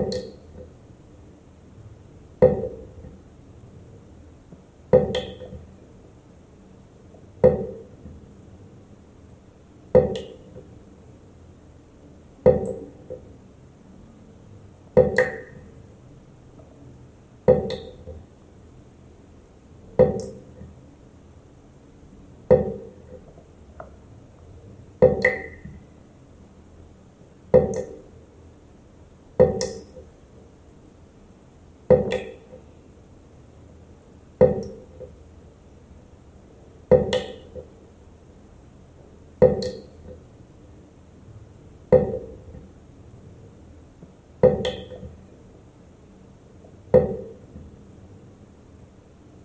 Amen.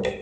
you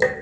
Thank you.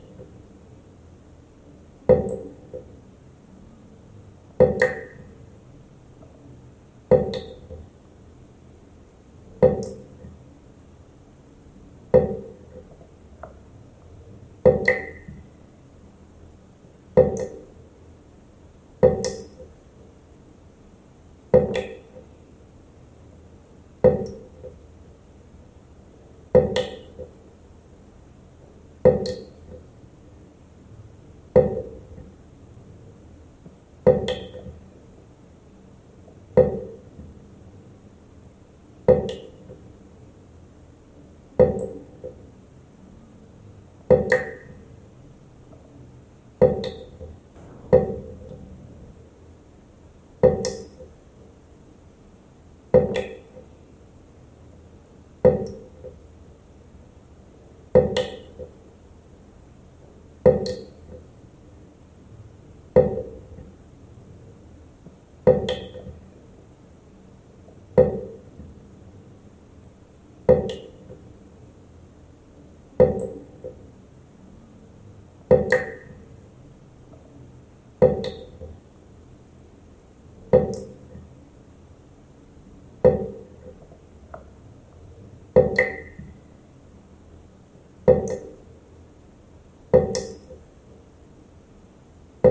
Thank you.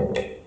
Thank you.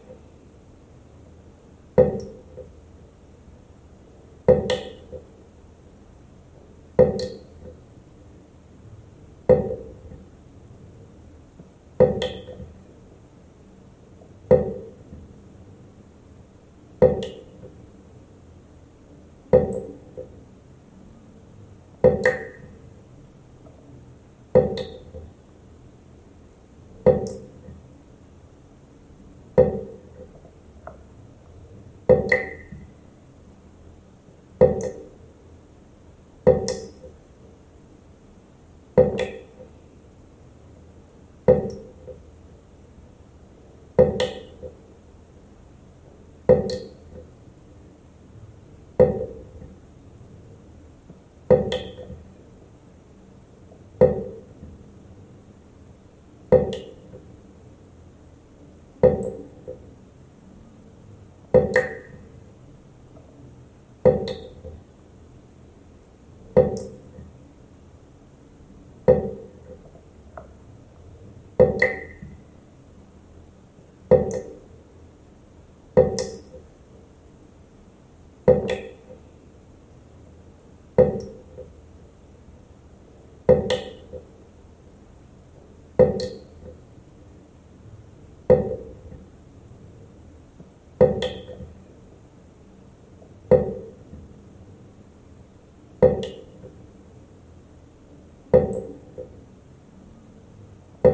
You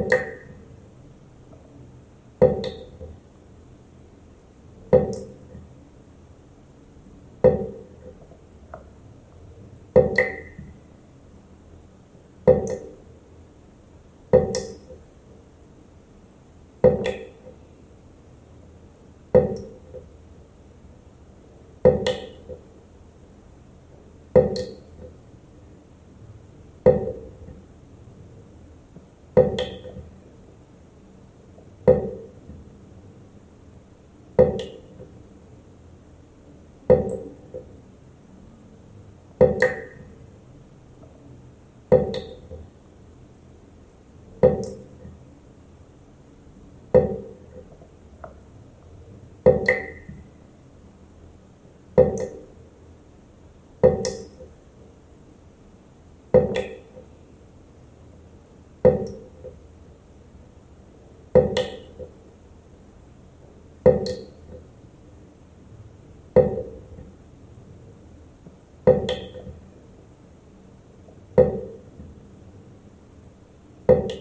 Thank you. Thank you. Thank you.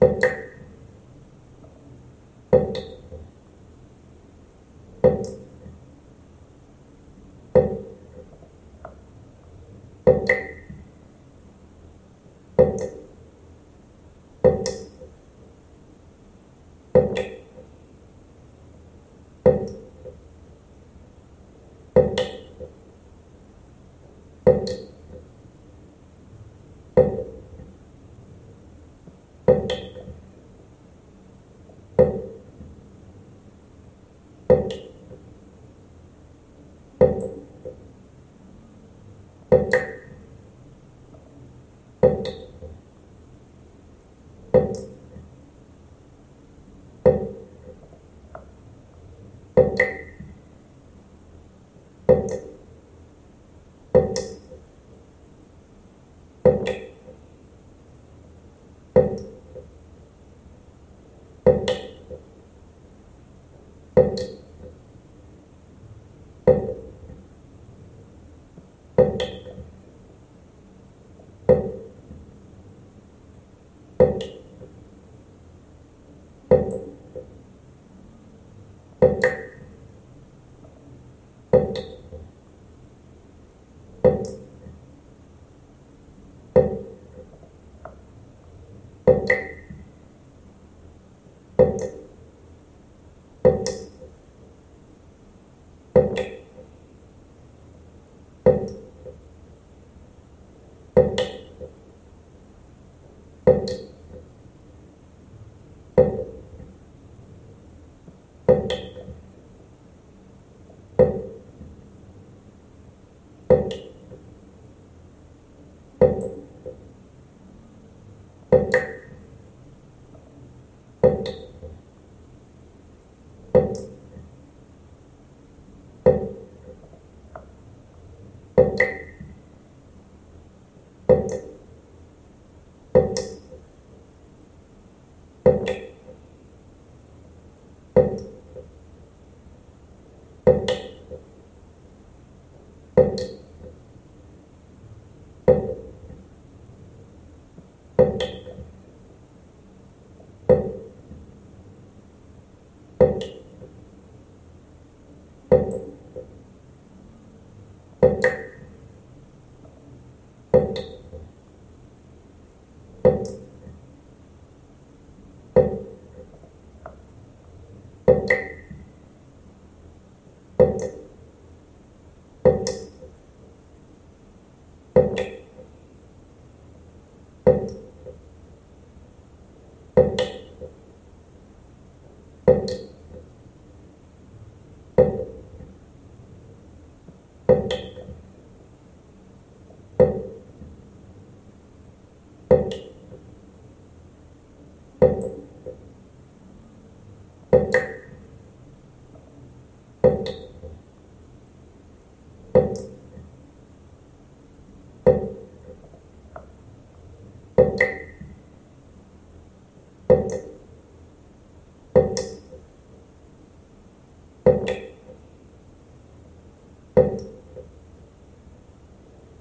Thank you. You Thank you.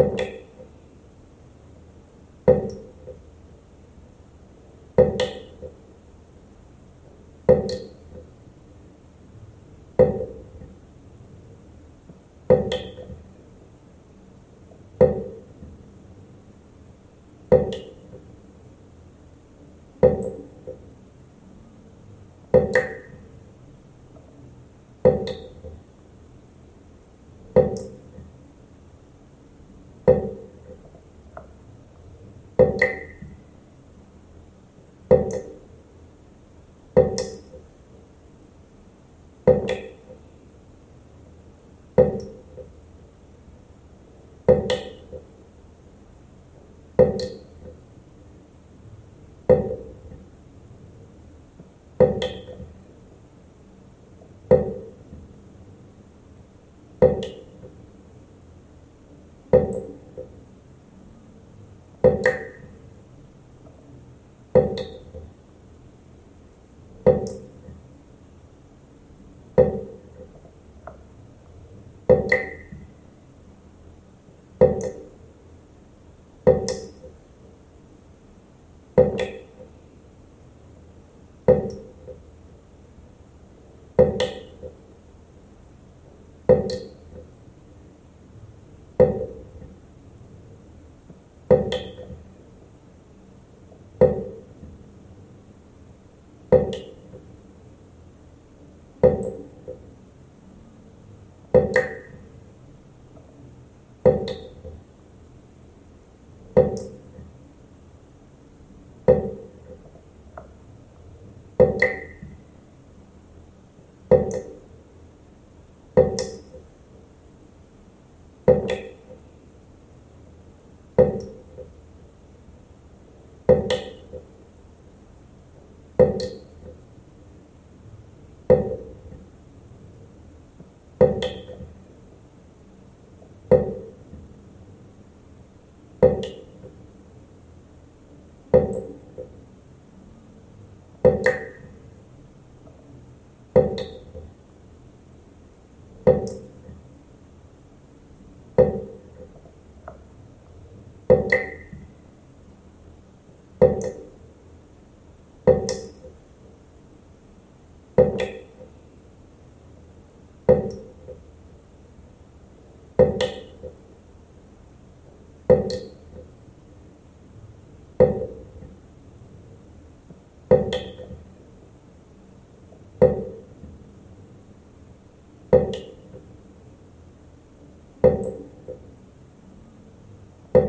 you. you. Thank you.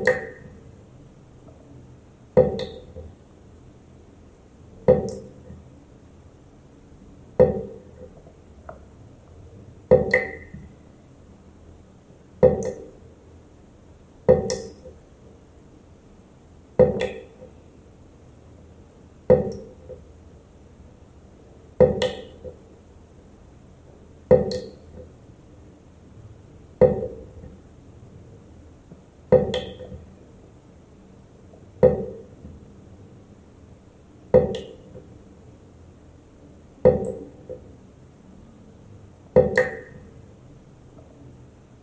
book.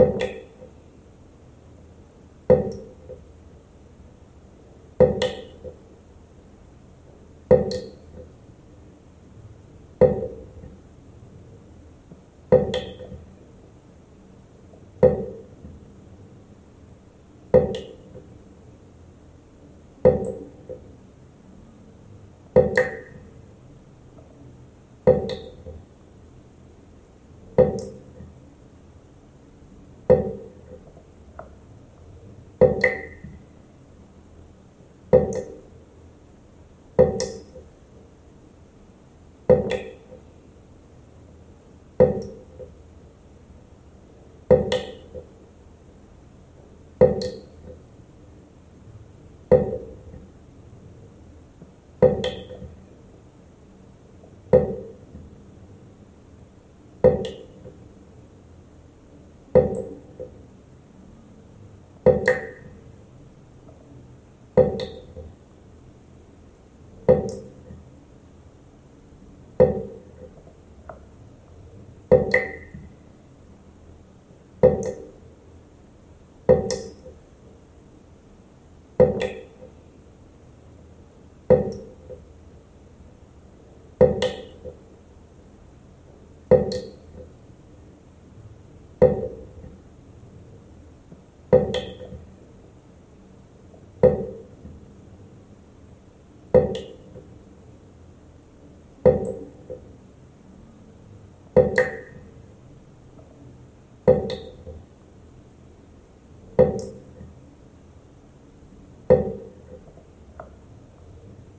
you. You. You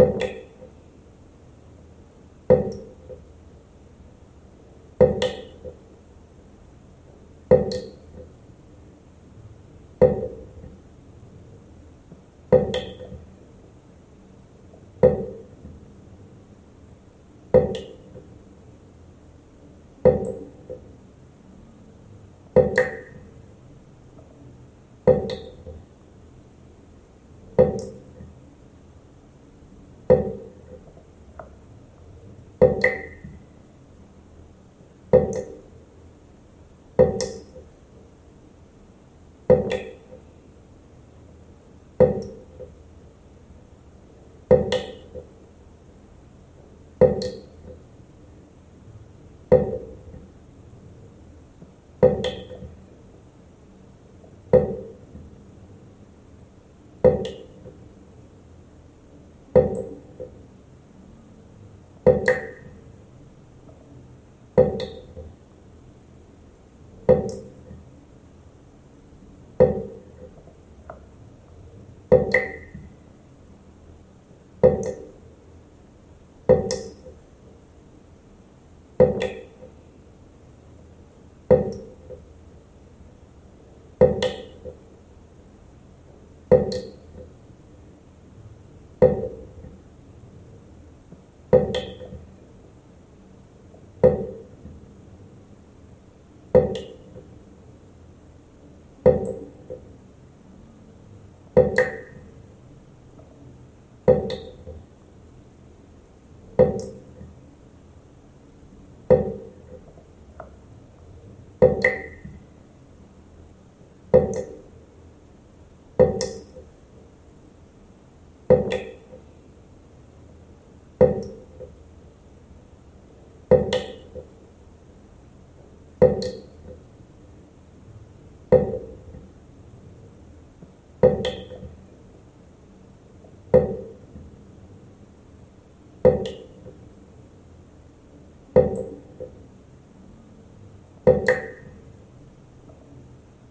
you.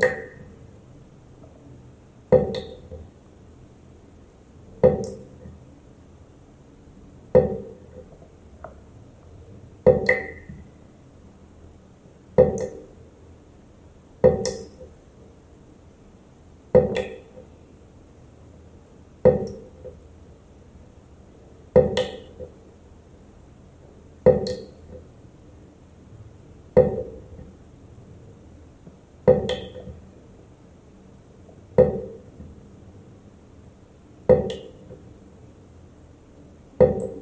book. Thank you.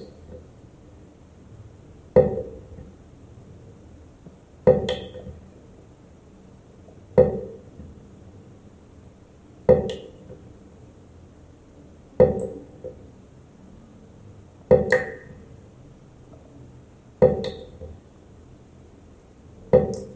Thank you.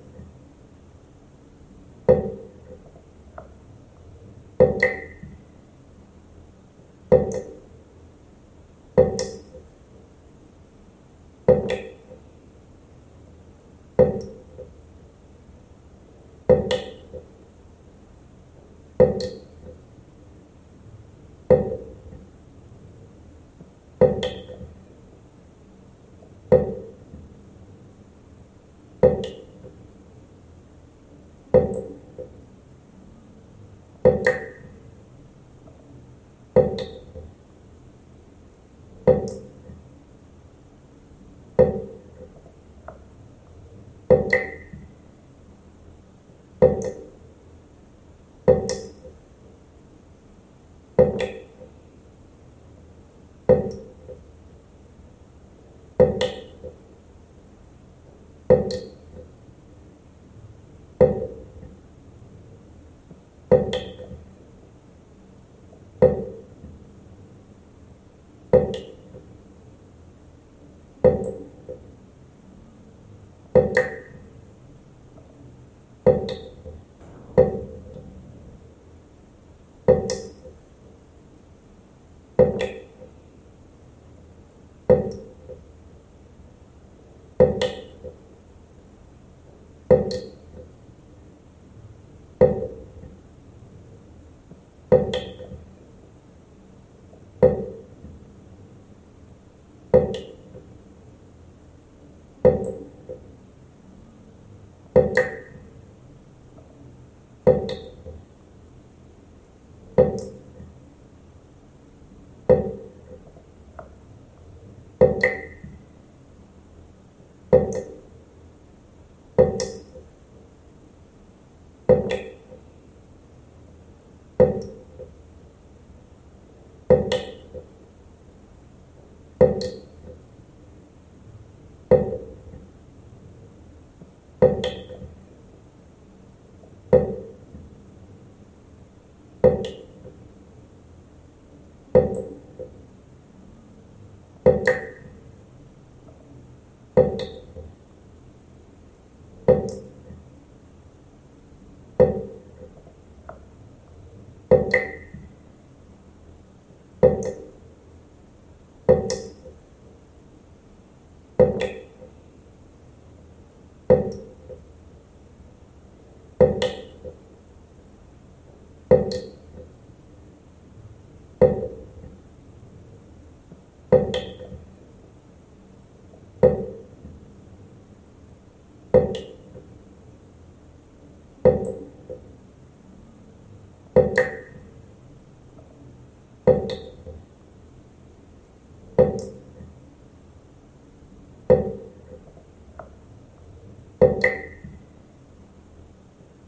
Thank you. book.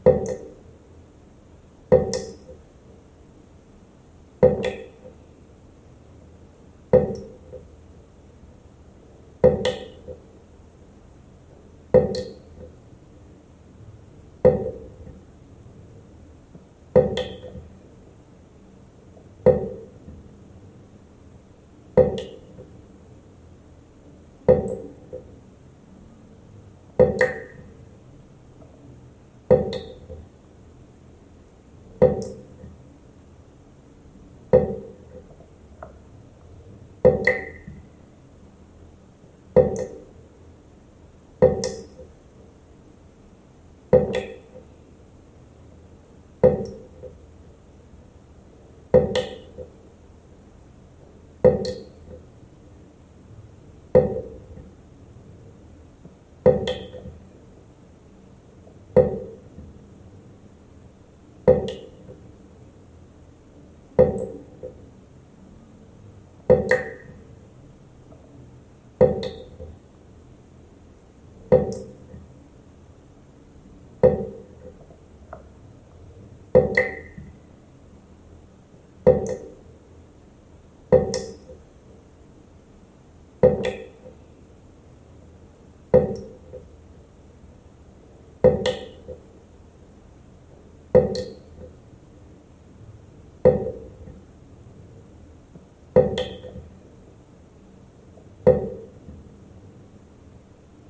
You you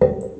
you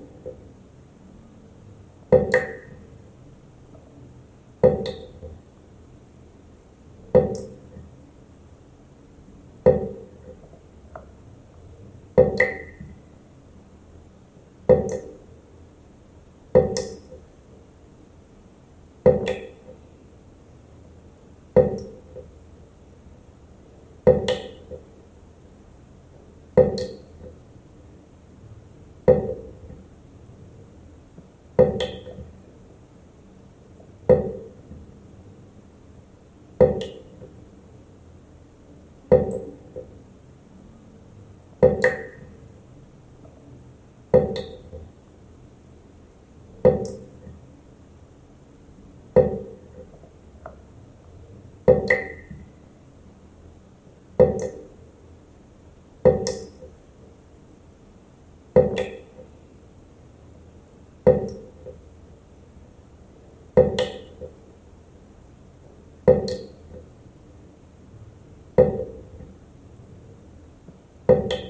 Thank you.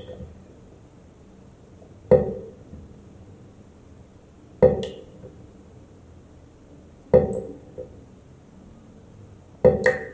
Thank you.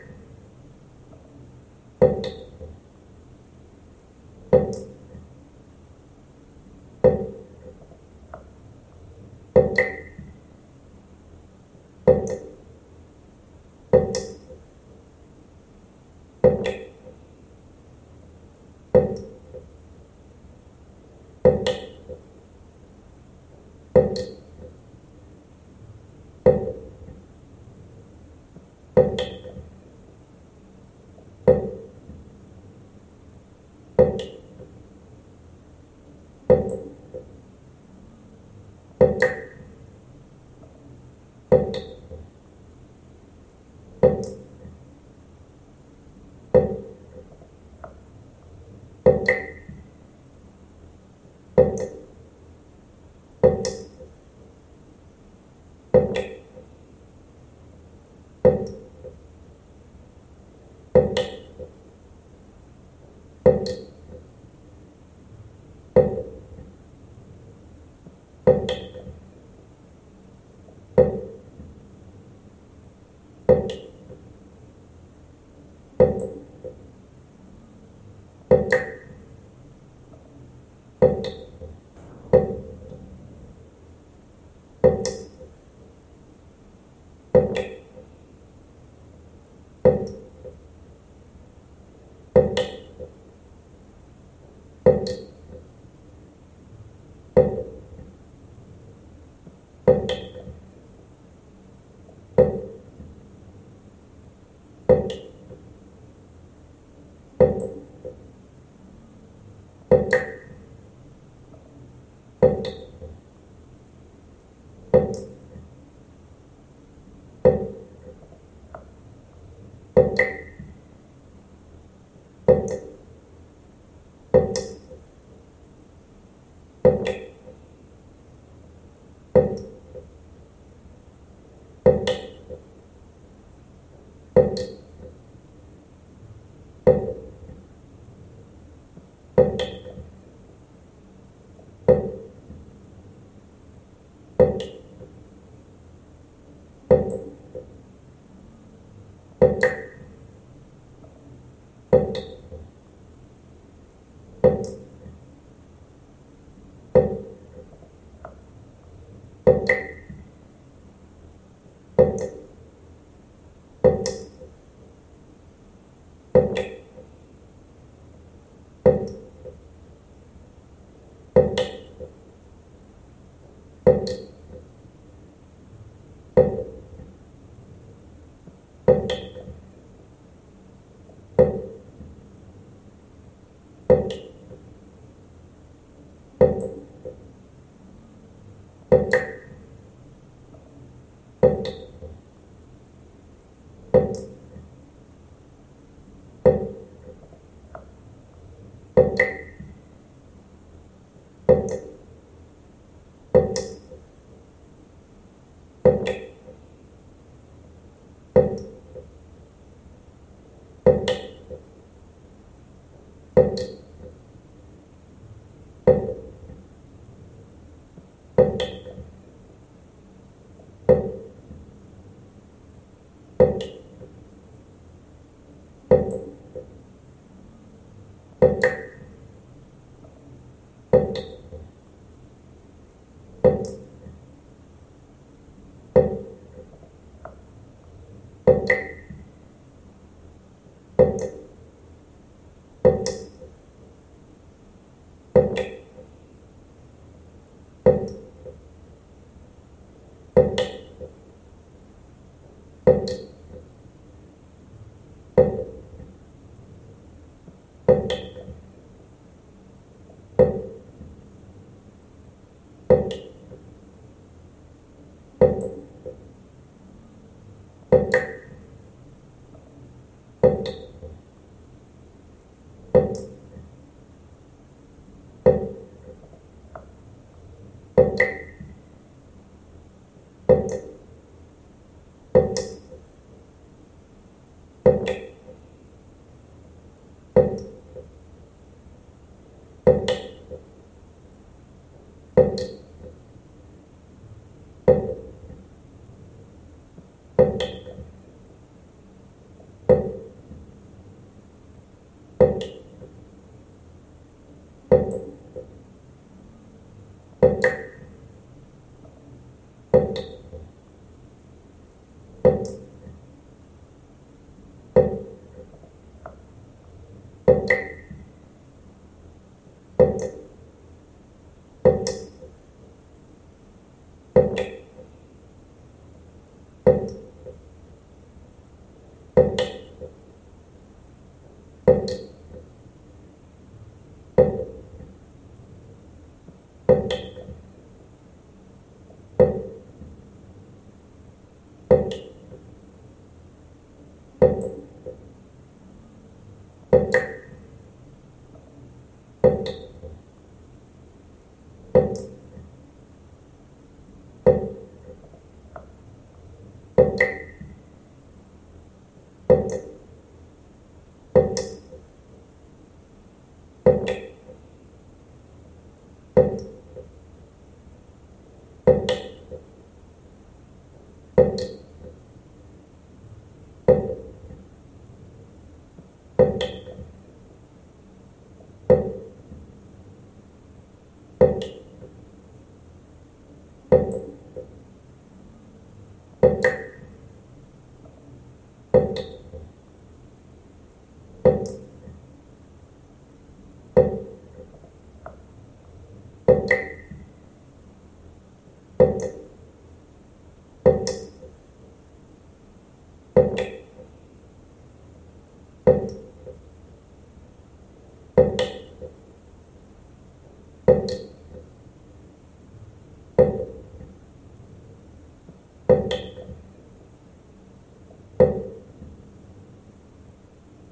You. Thank you. think Thank you. Amen.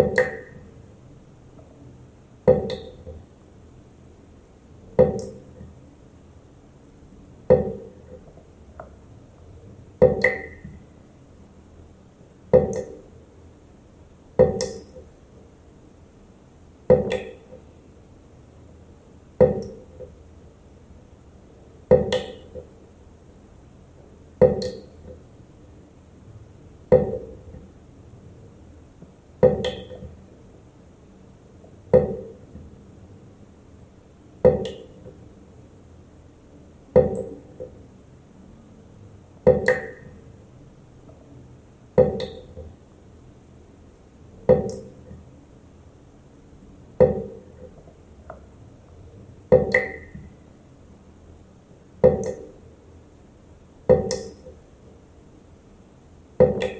Thank you. You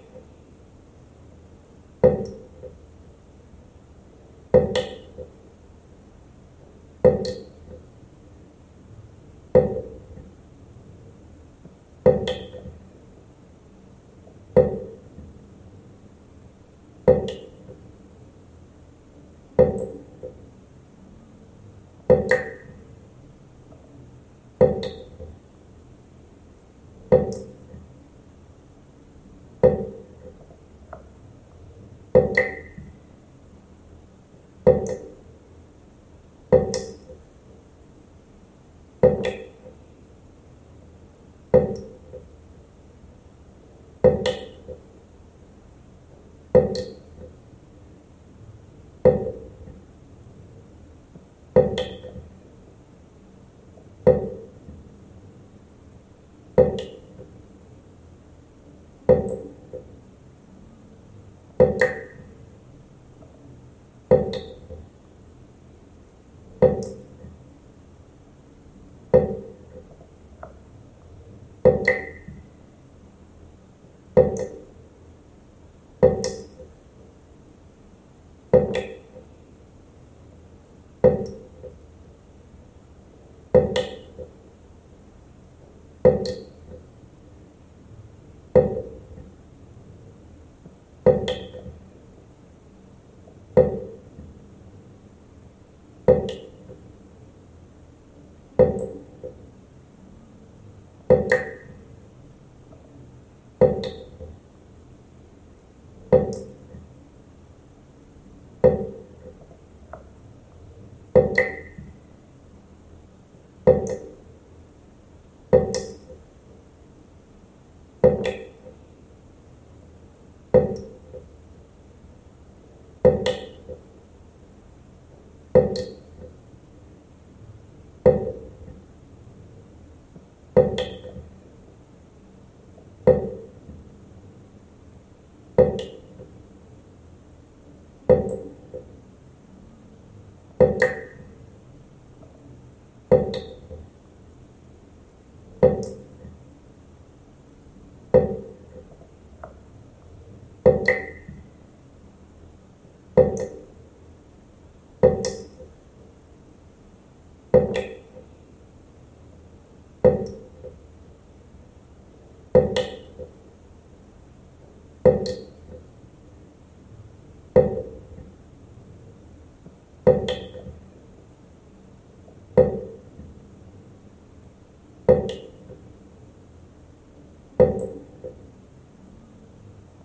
Thank you. You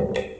Thank you.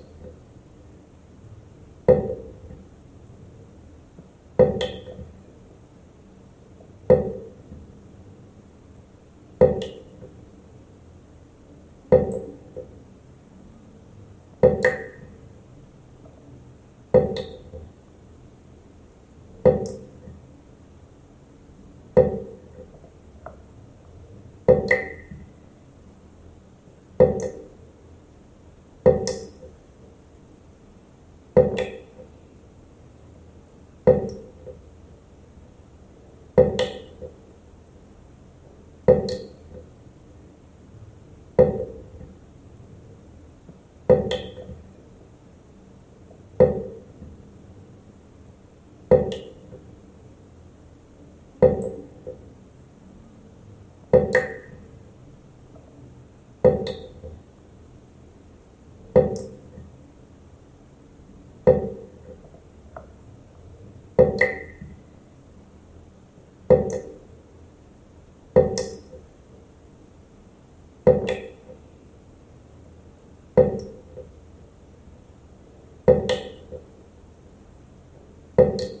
you you.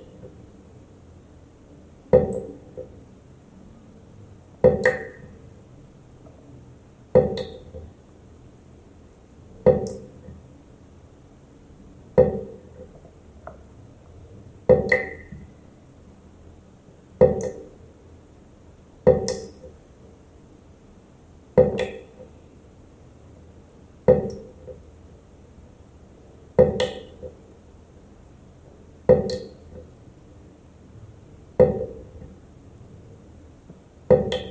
Thank you.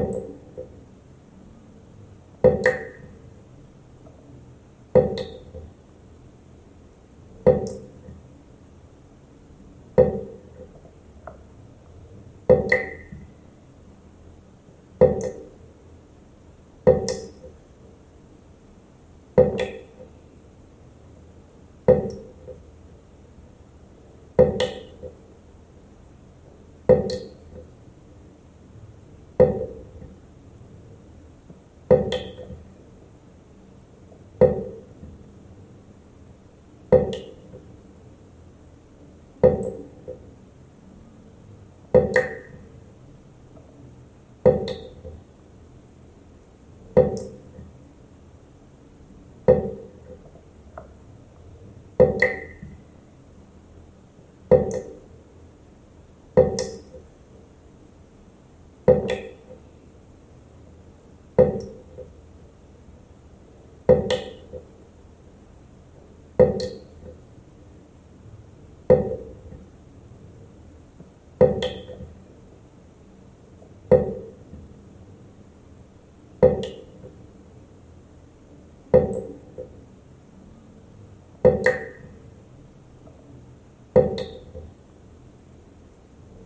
Amen. You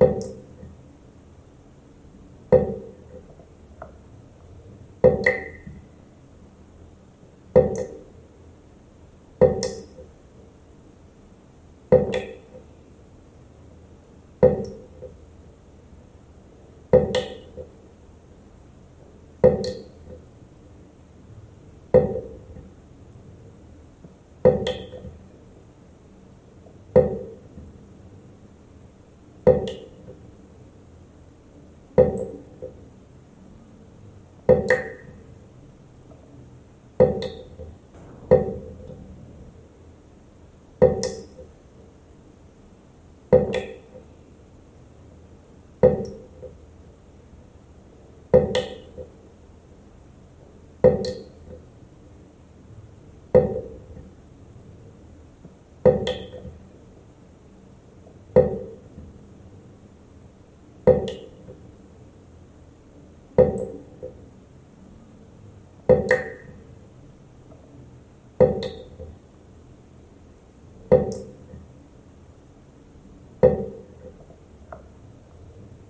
Amen. You.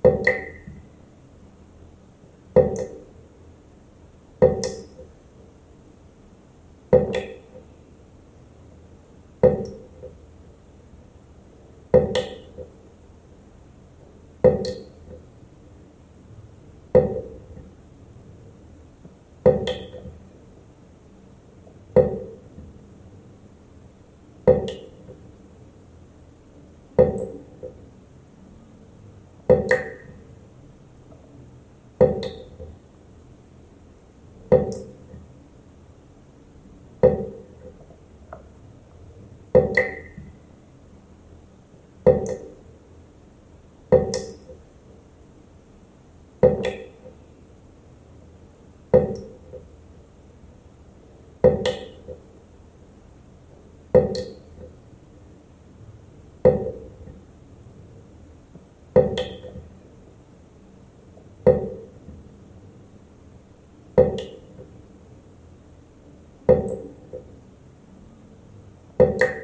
You. Thank you. think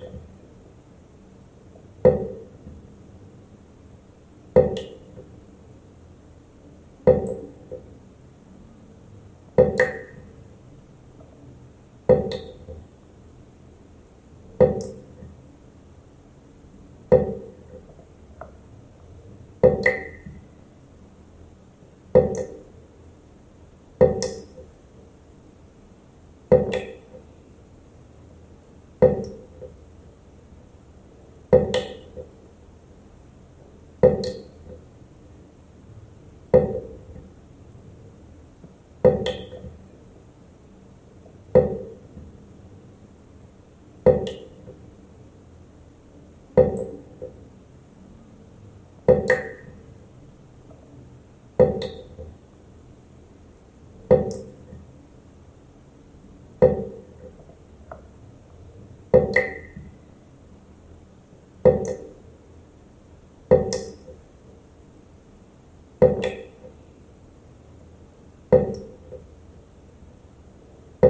you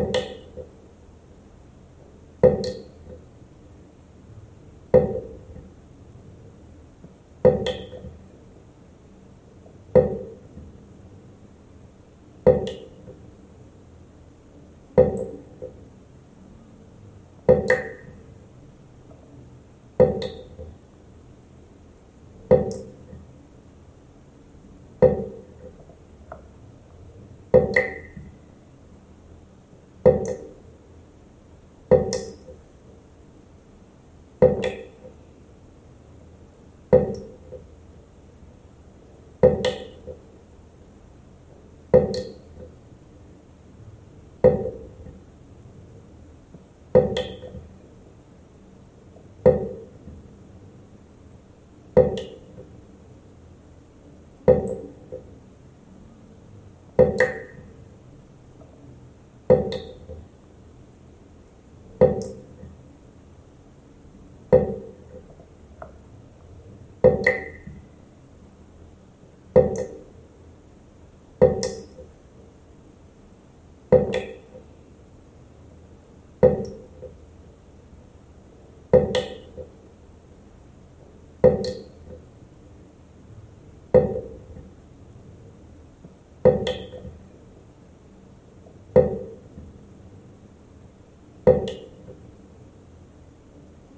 Thank you.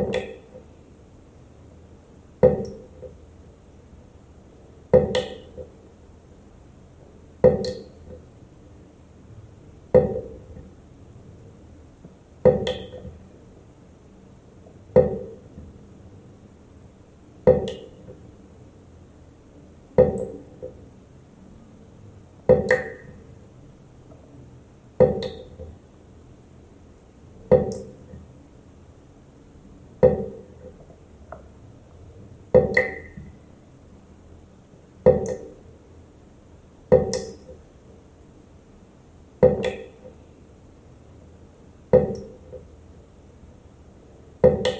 Thank you. Thank you.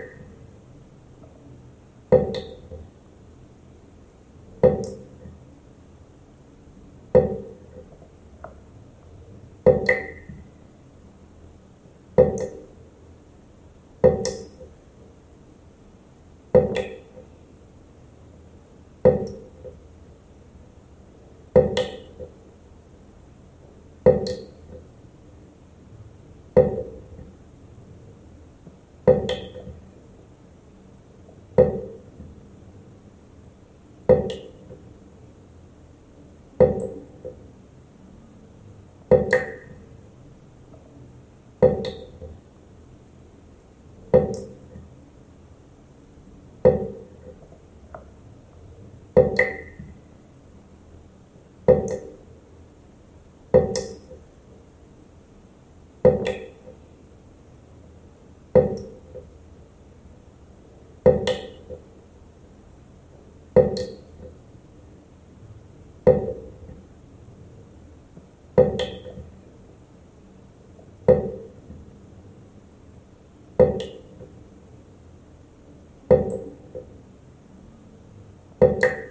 it. Thank you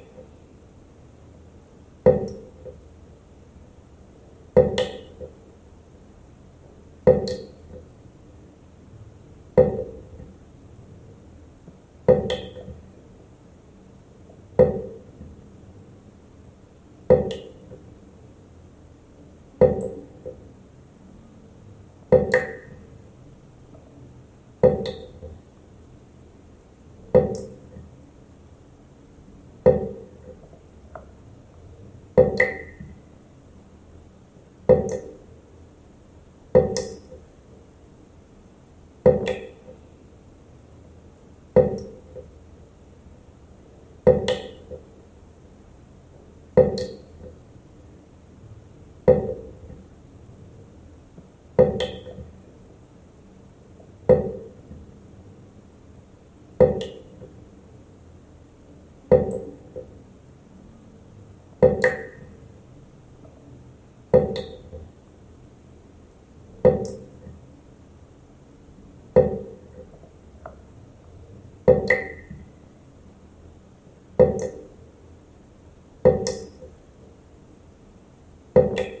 Thank you. You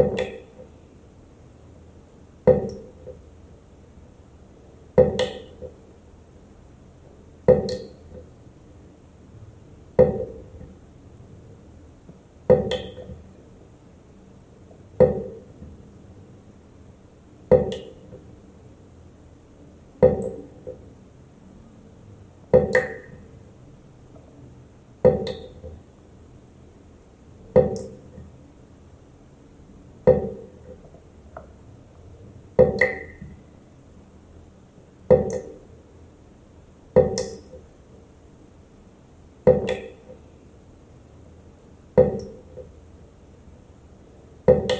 you. Thank you.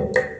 Thank you.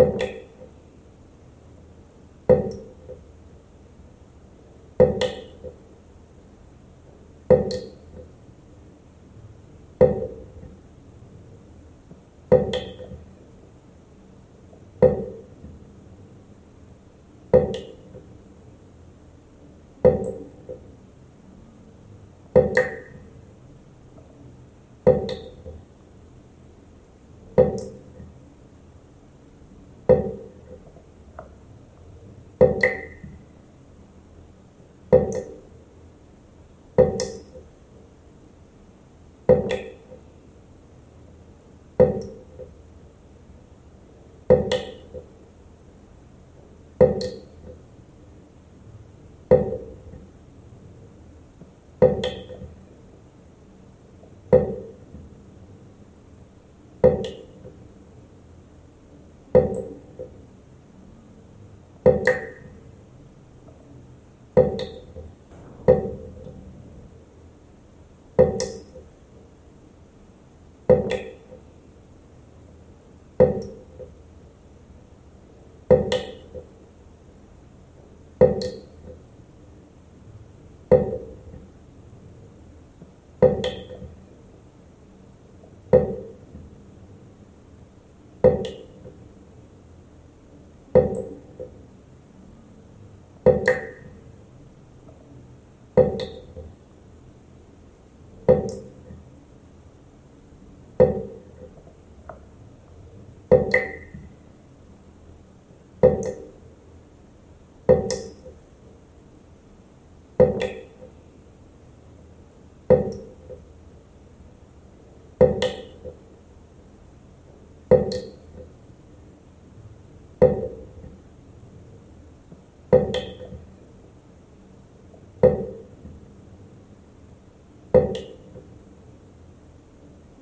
you.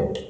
Thank you.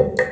you.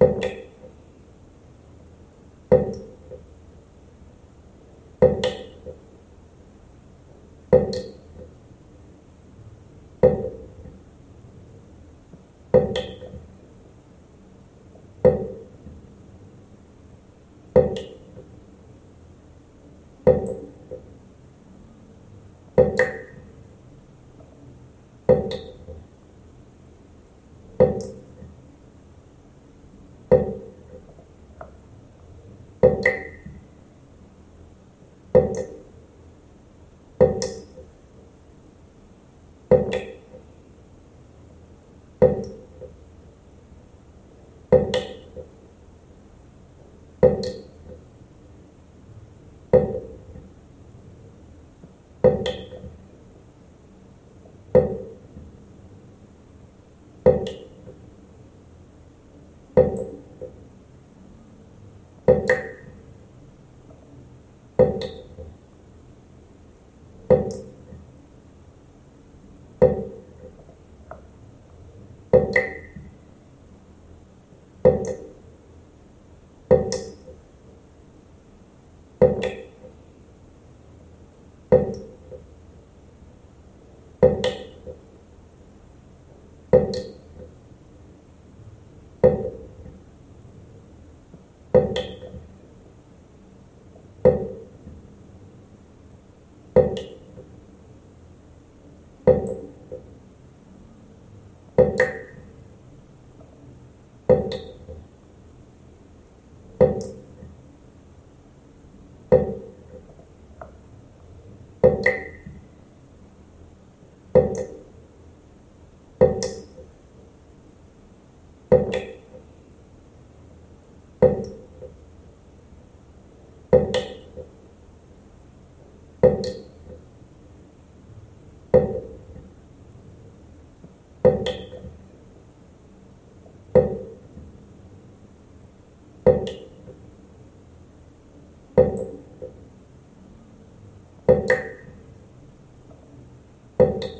You you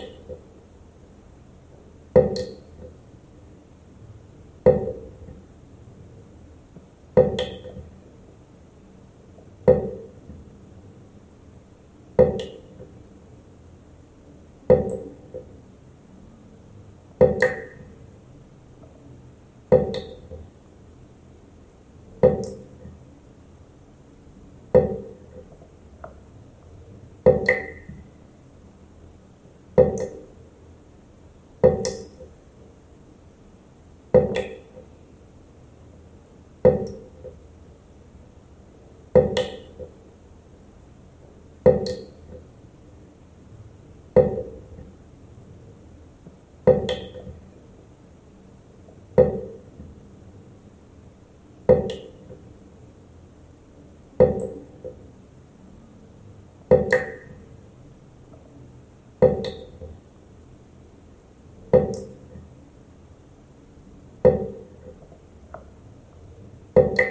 Thank you. Okay.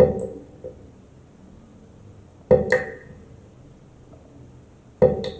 Thank you.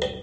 you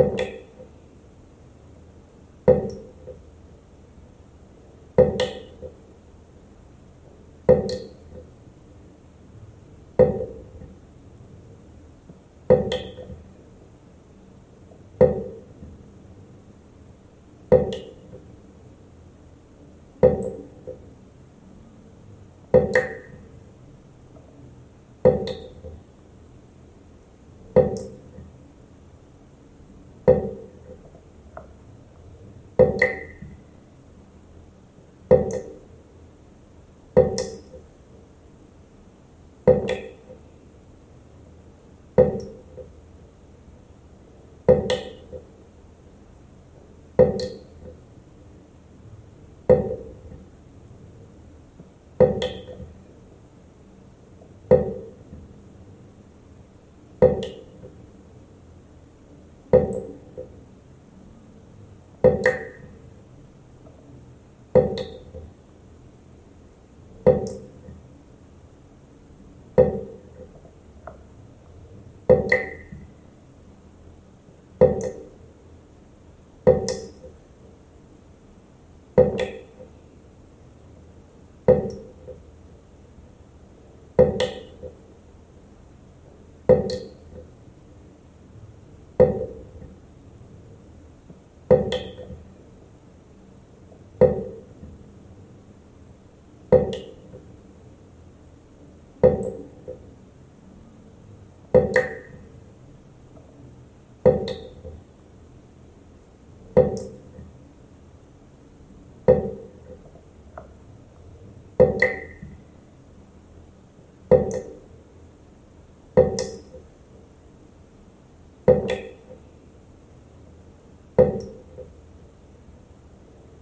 you. Thank you.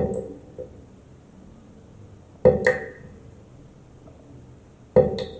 Thank you.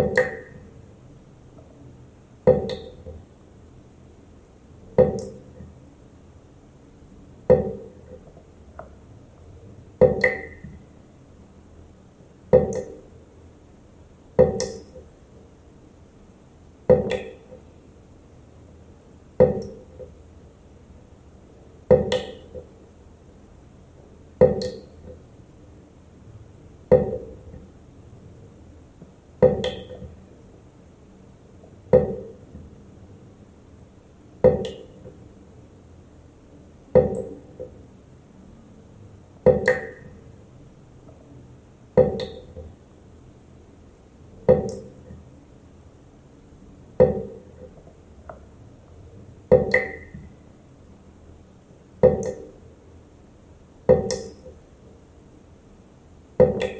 Thank you. you.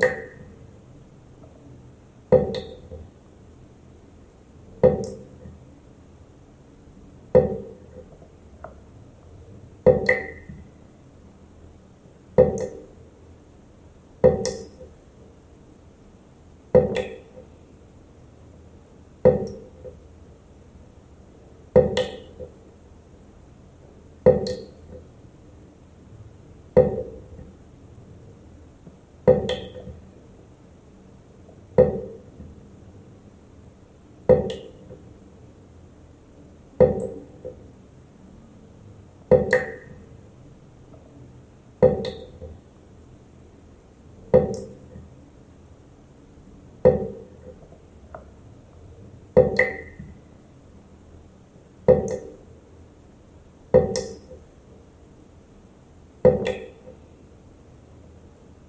Thank you.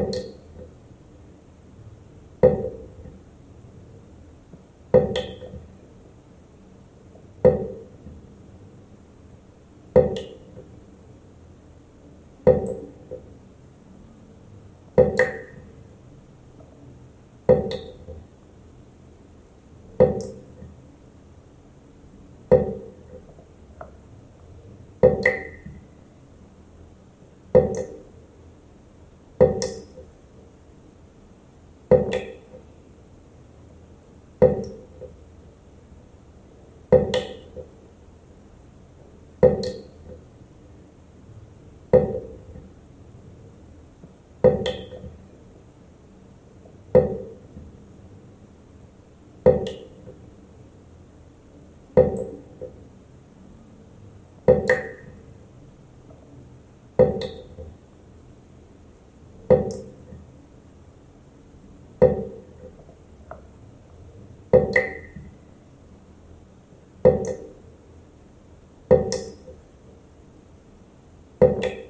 Amen. You.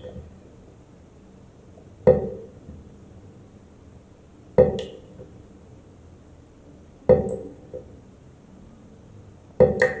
Thank you.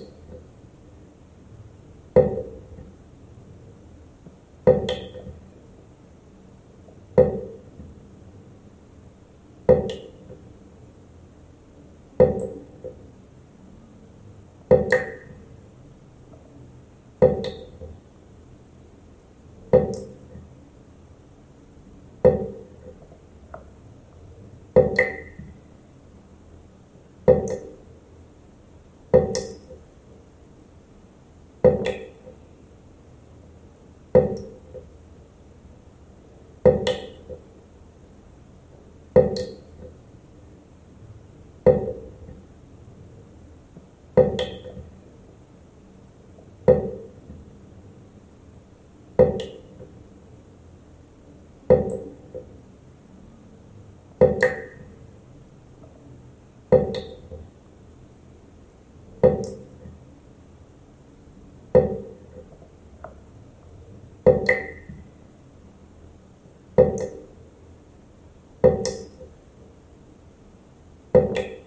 Thank you.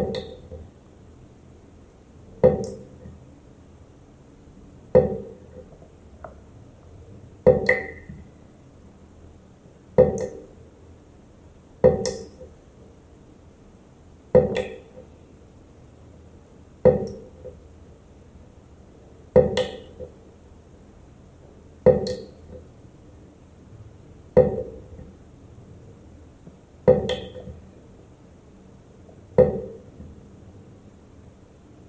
You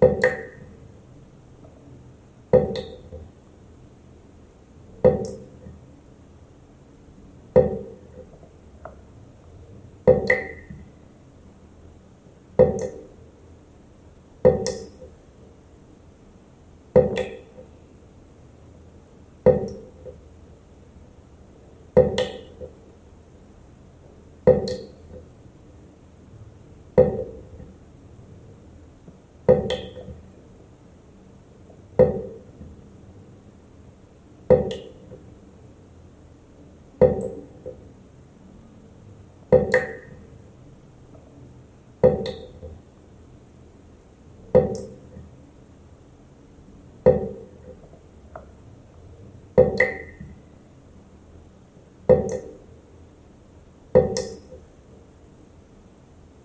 Thank you.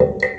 you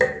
like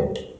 you.。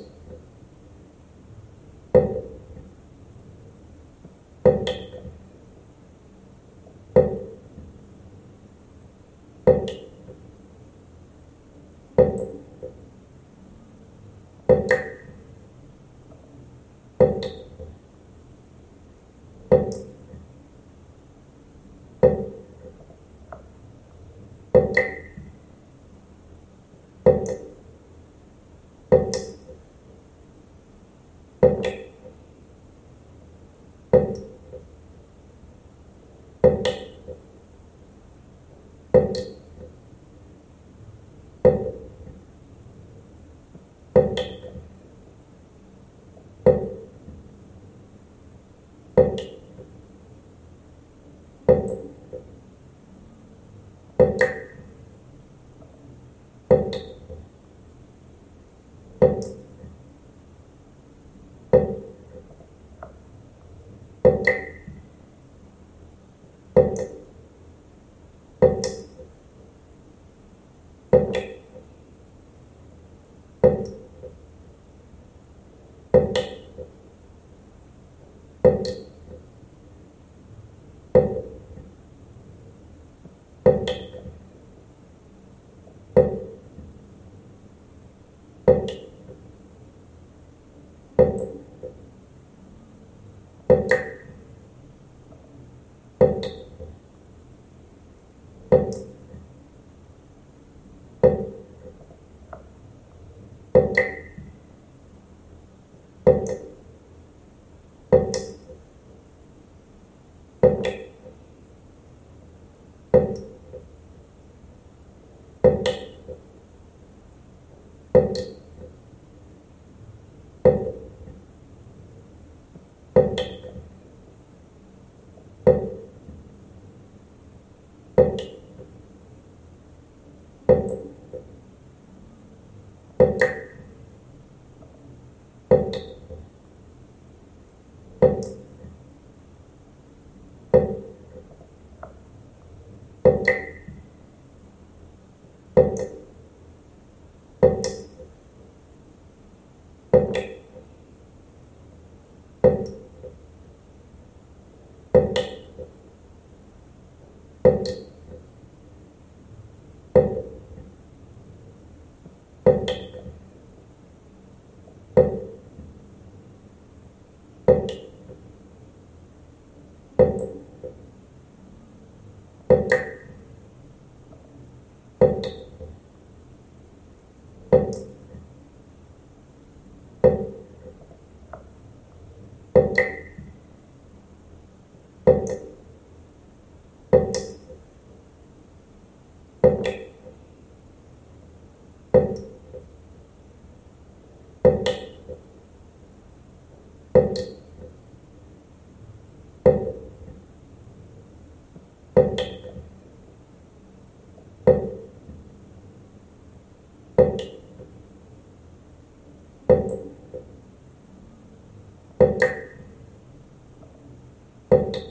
Thank you. Thank you. Bye. Thank you.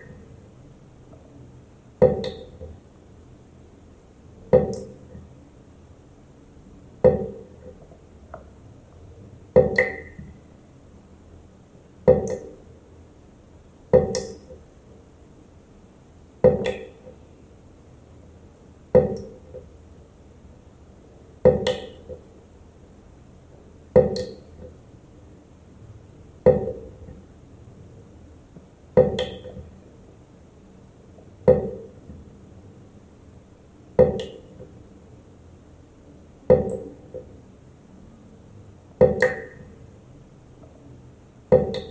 it.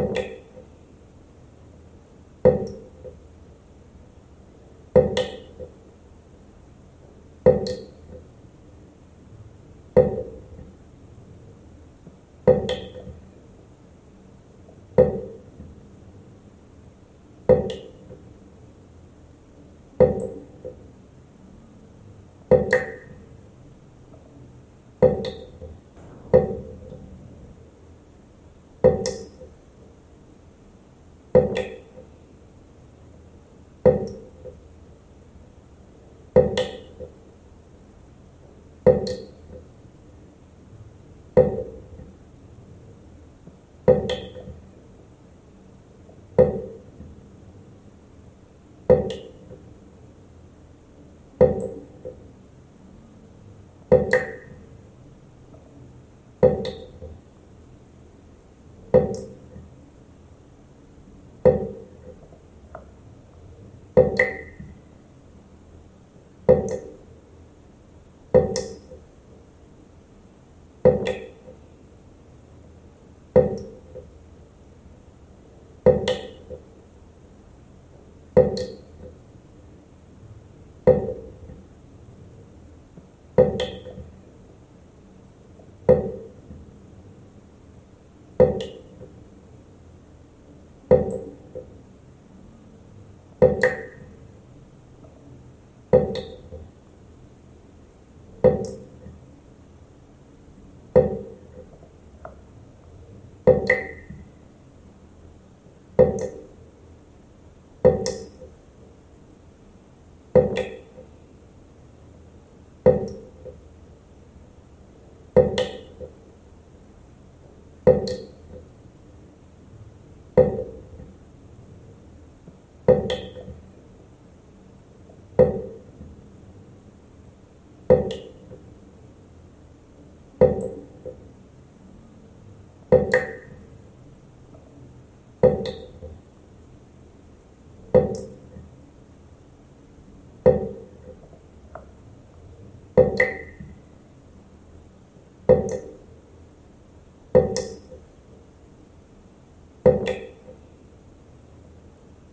you. You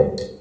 Amén.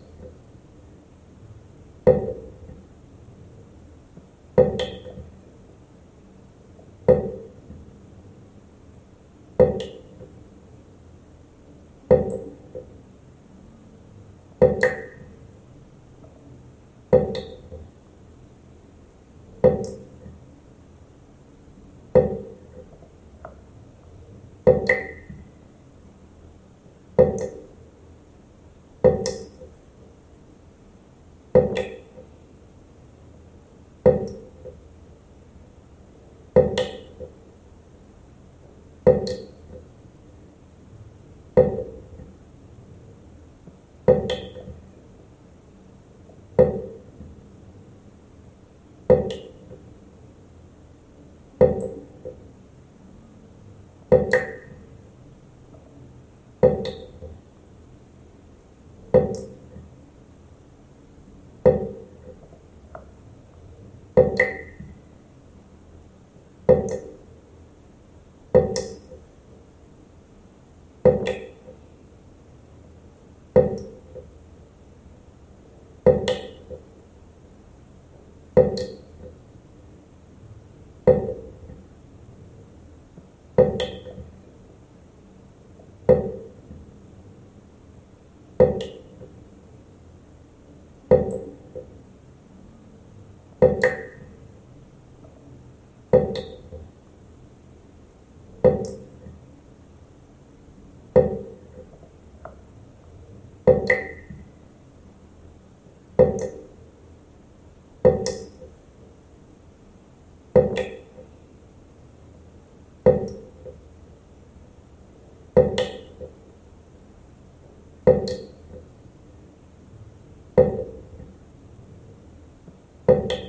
Bye. Thank you.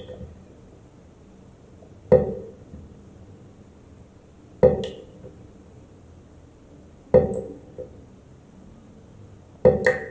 Thank you.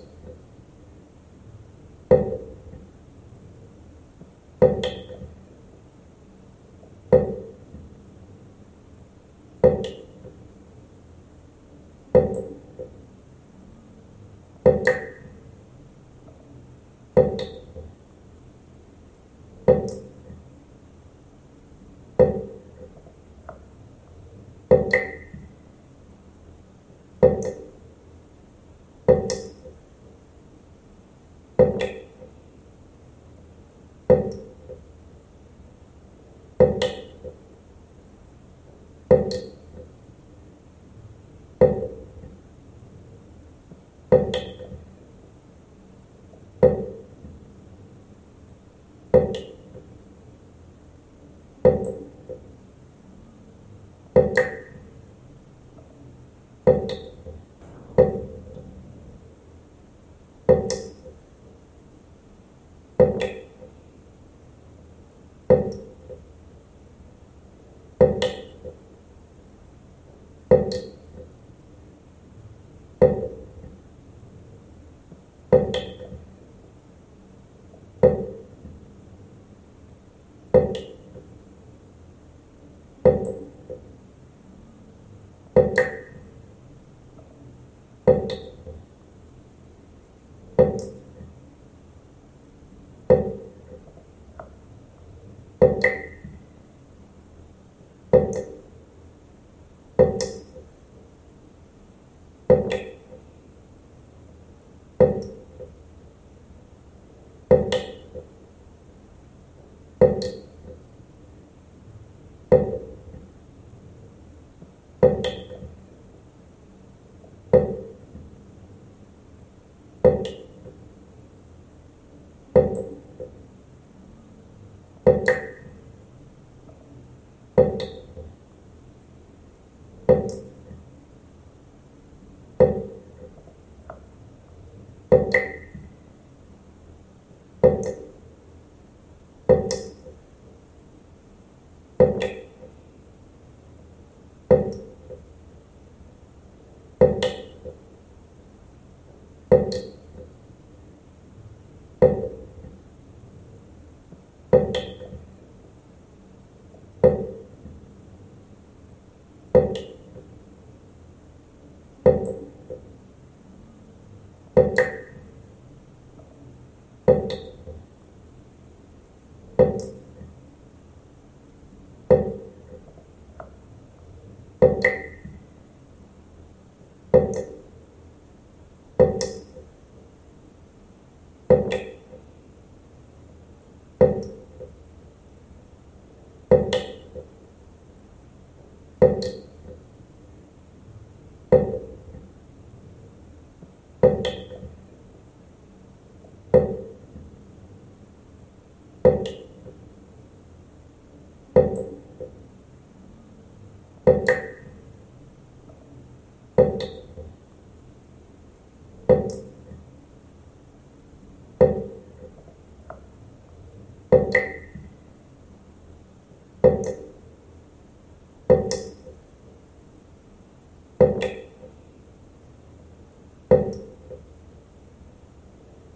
you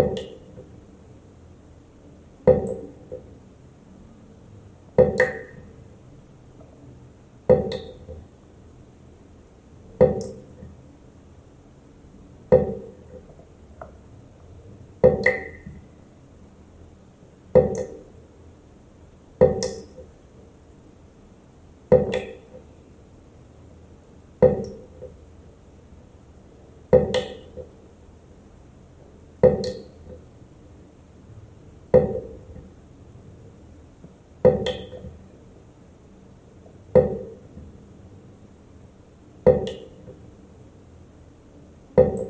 Thank you. Thank you.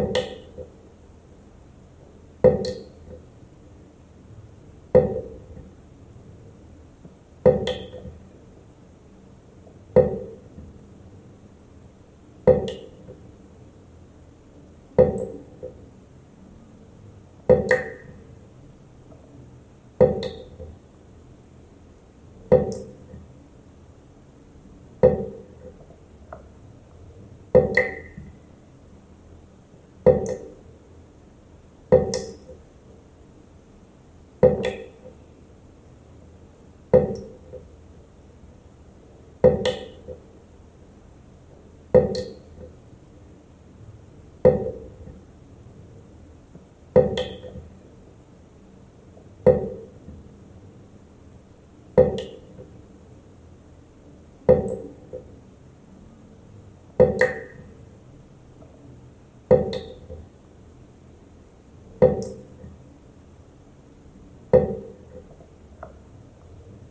Thank you. Amen.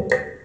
milk.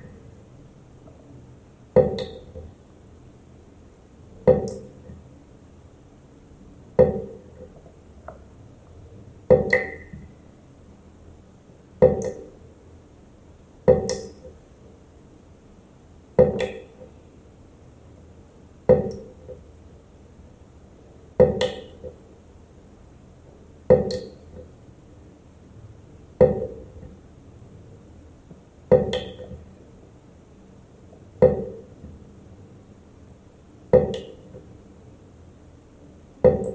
Thank you.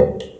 you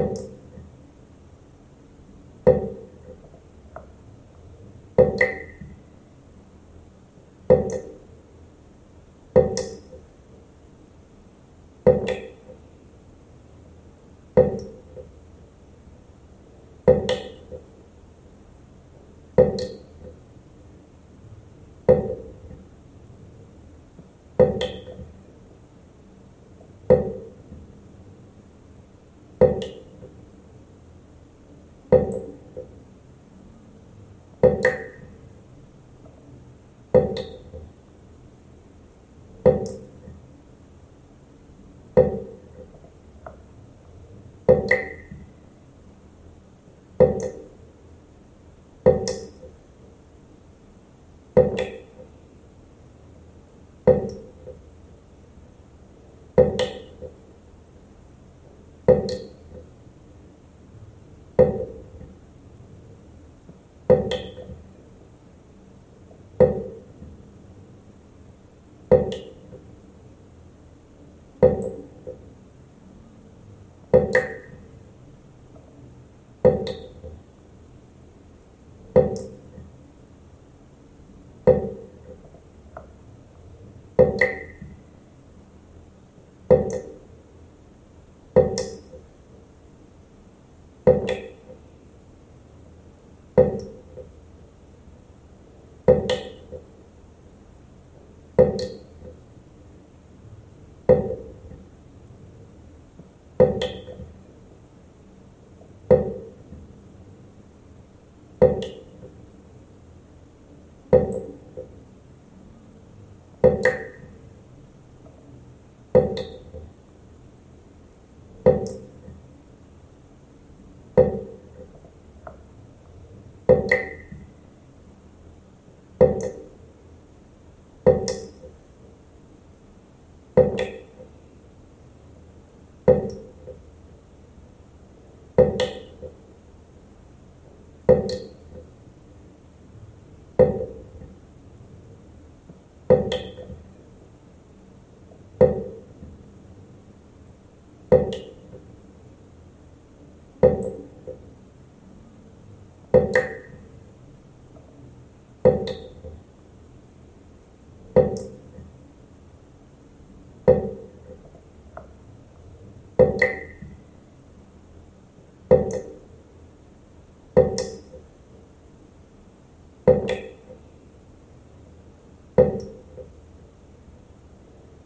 Thank you. you. you.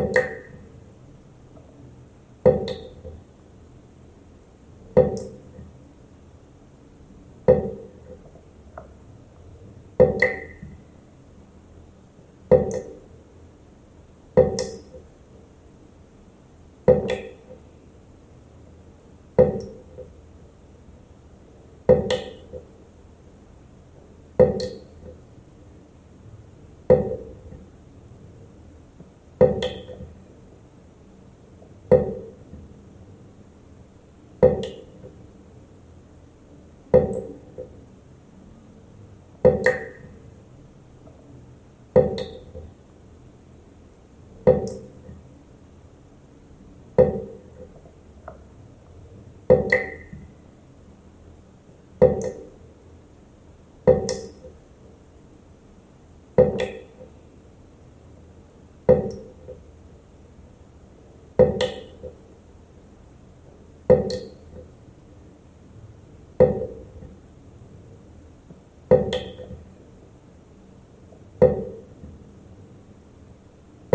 you. you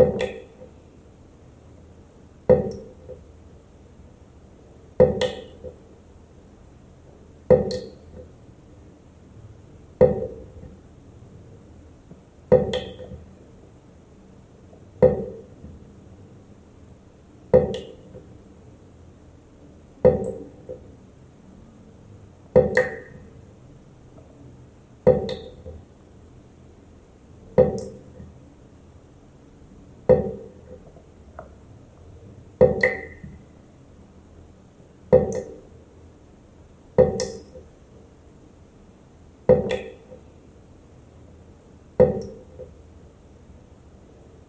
you.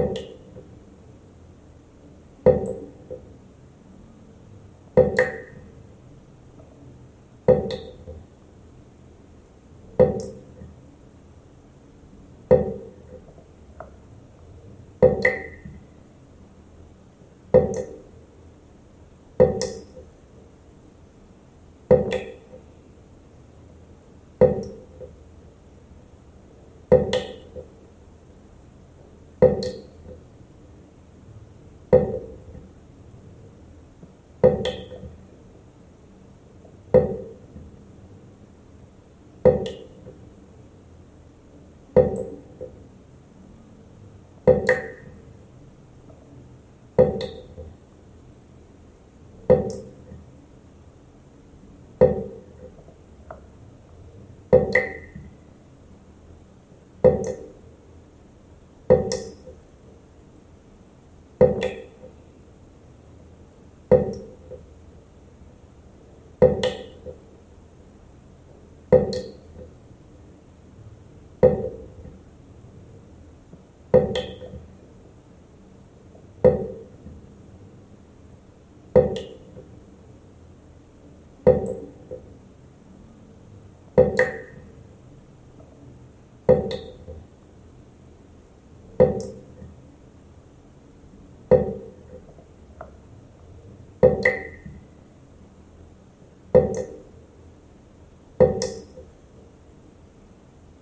you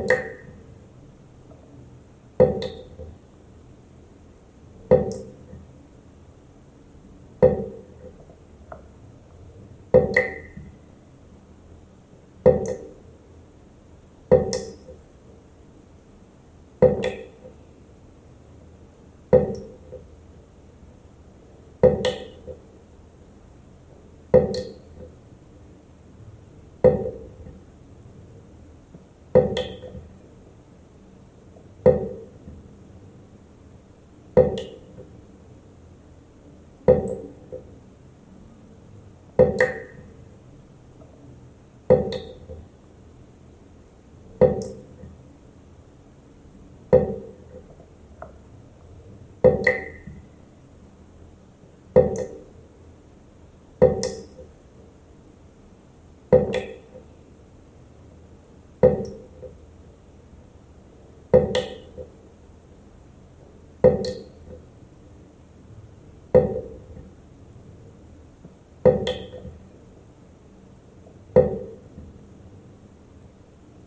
work. Thank you.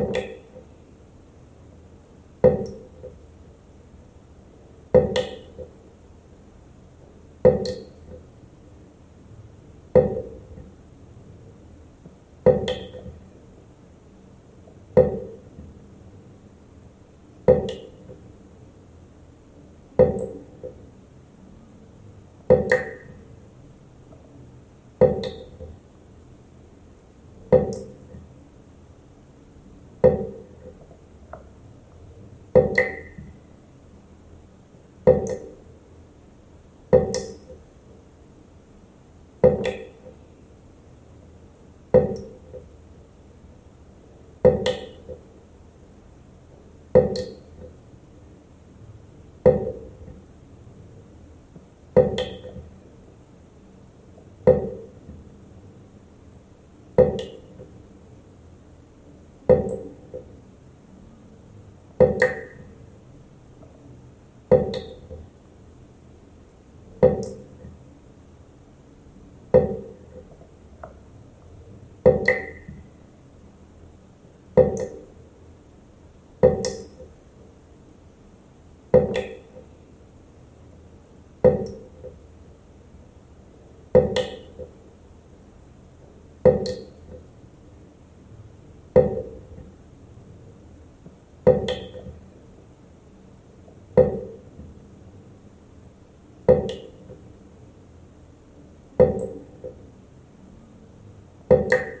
Thank you. You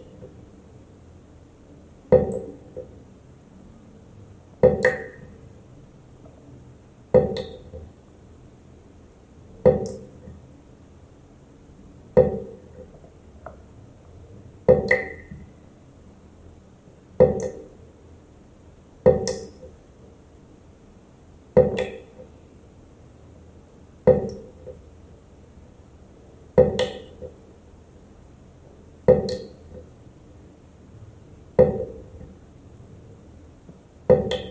Thank you.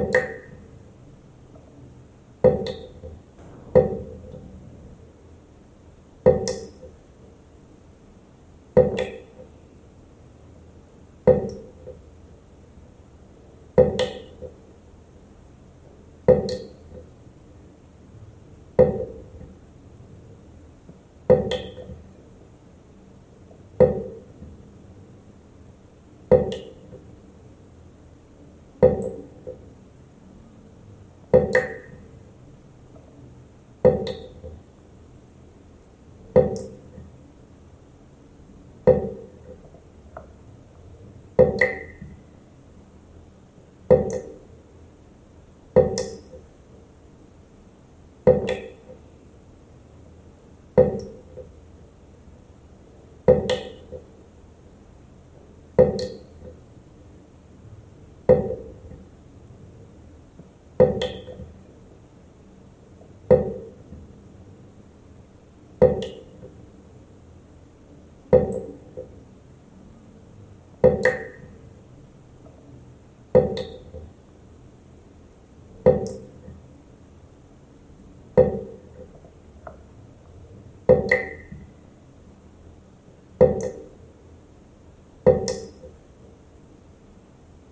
Thank you.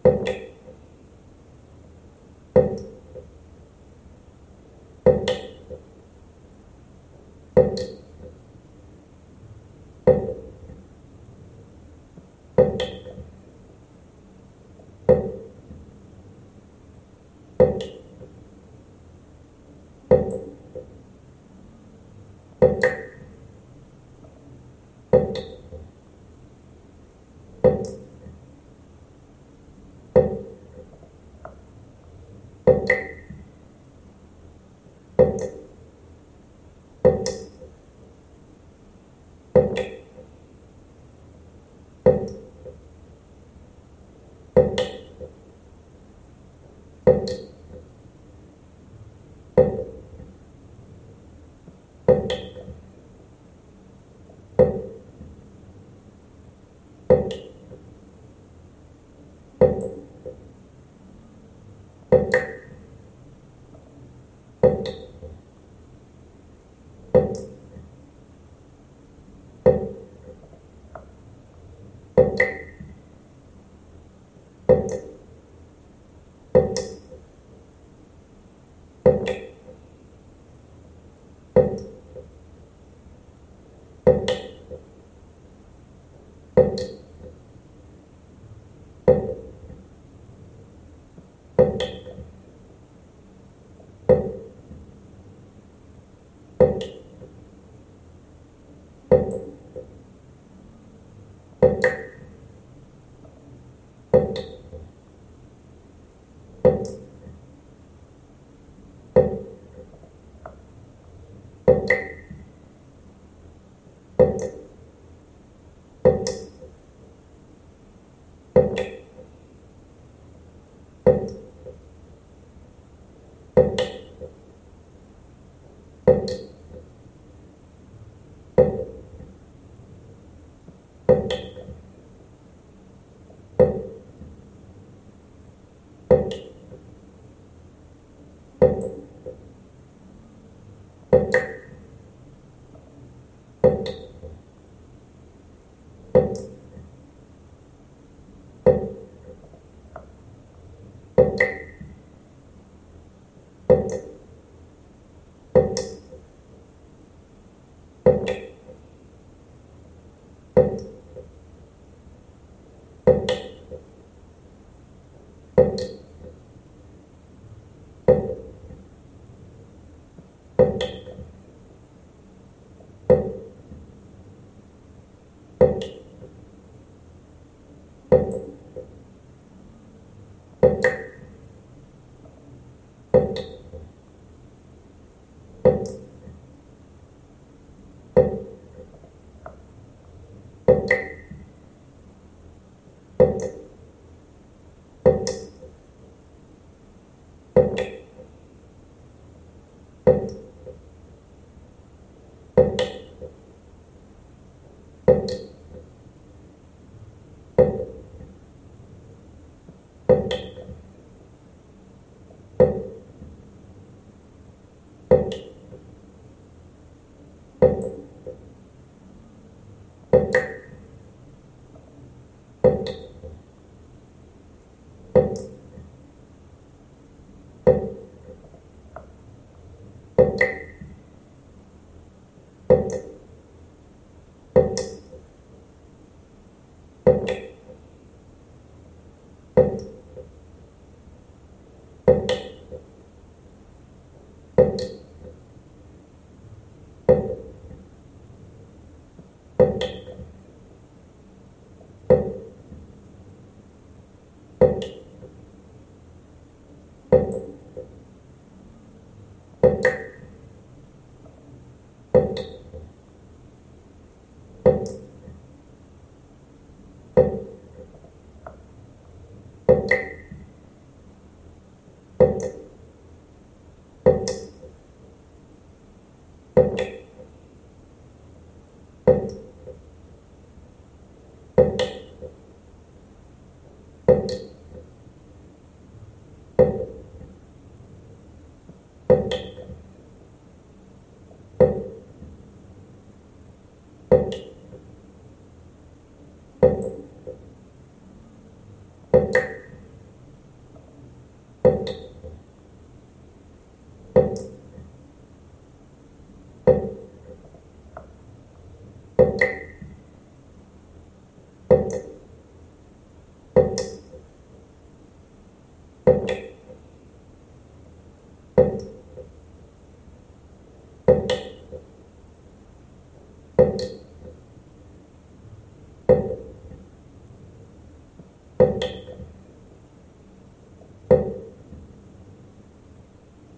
Thank you. you. Thank you. book. you. Thank you.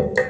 you.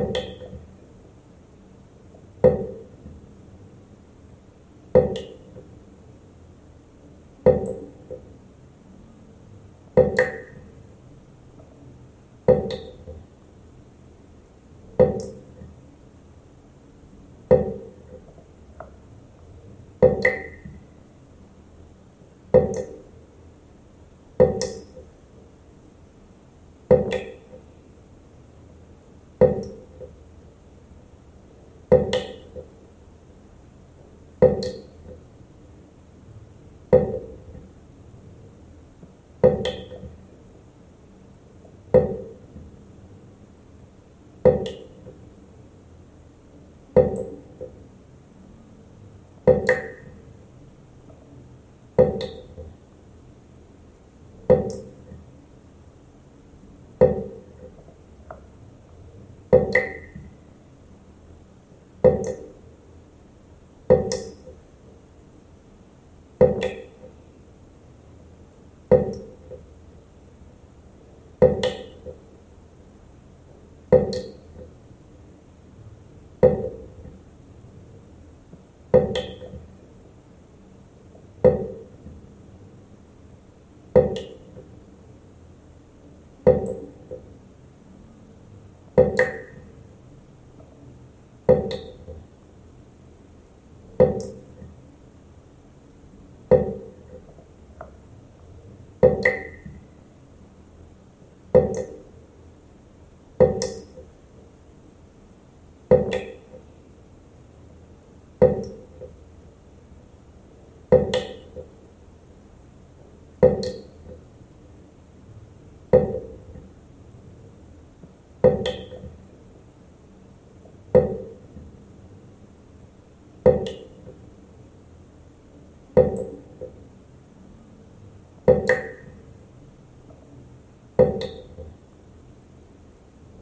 Thank you. Amen. You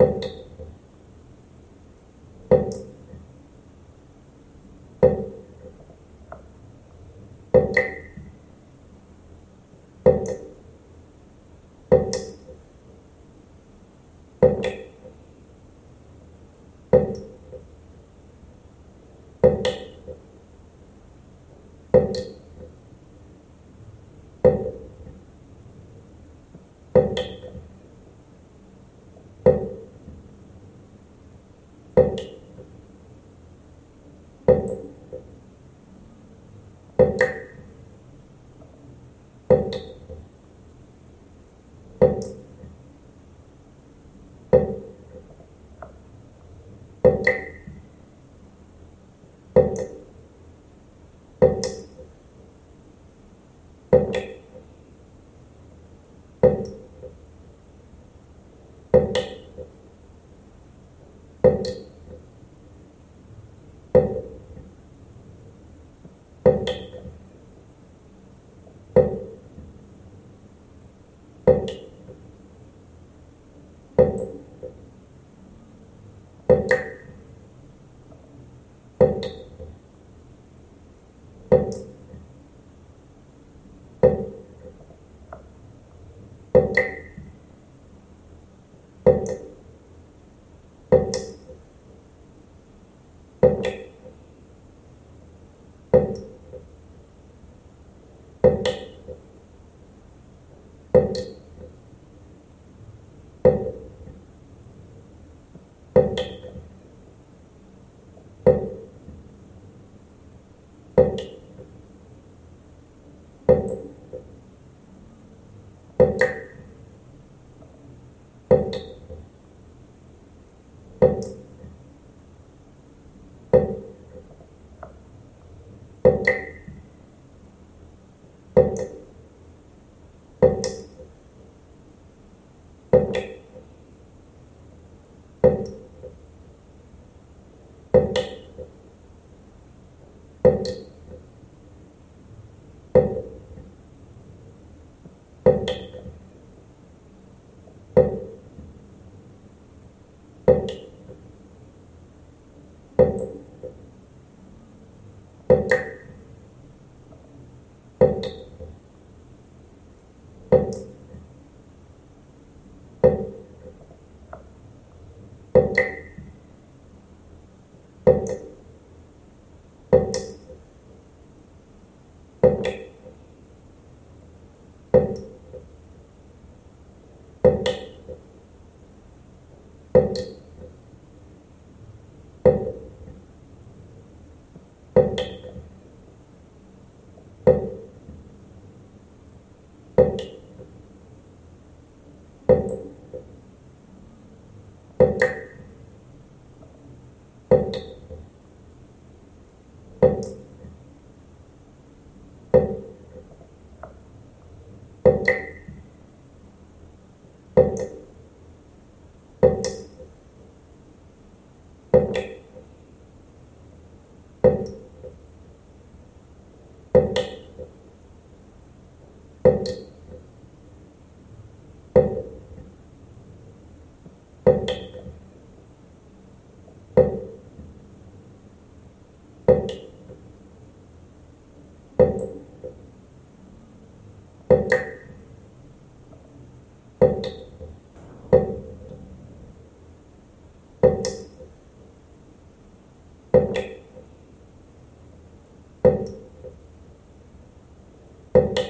you work. it. You Thank you. Thank you.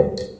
Thank you.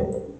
Amen.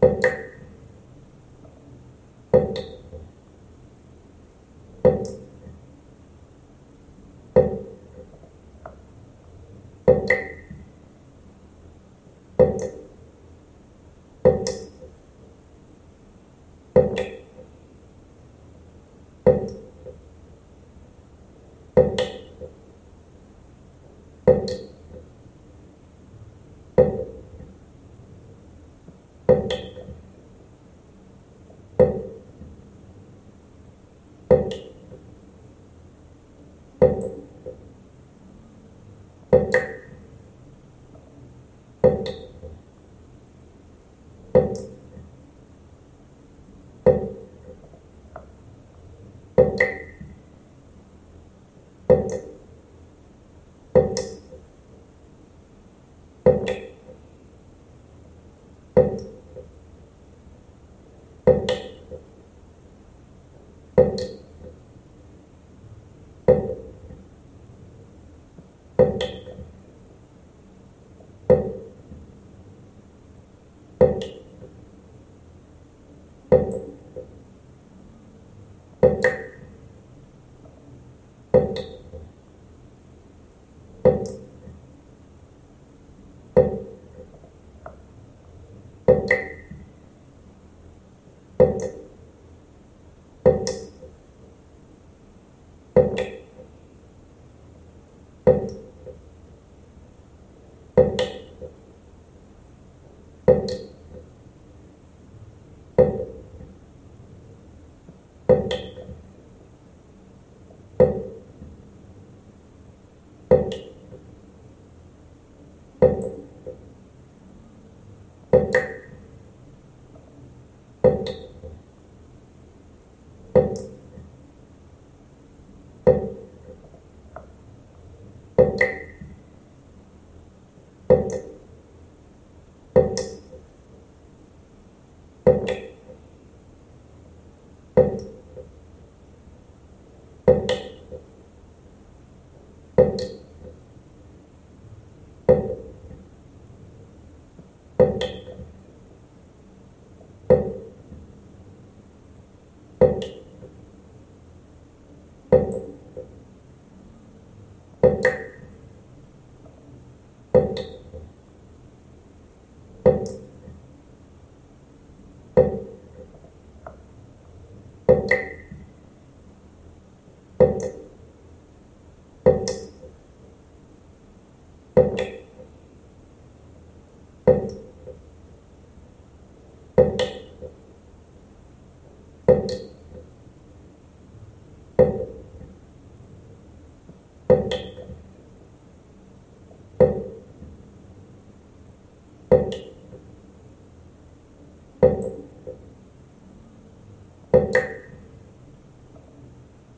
Thank you. You Thank you.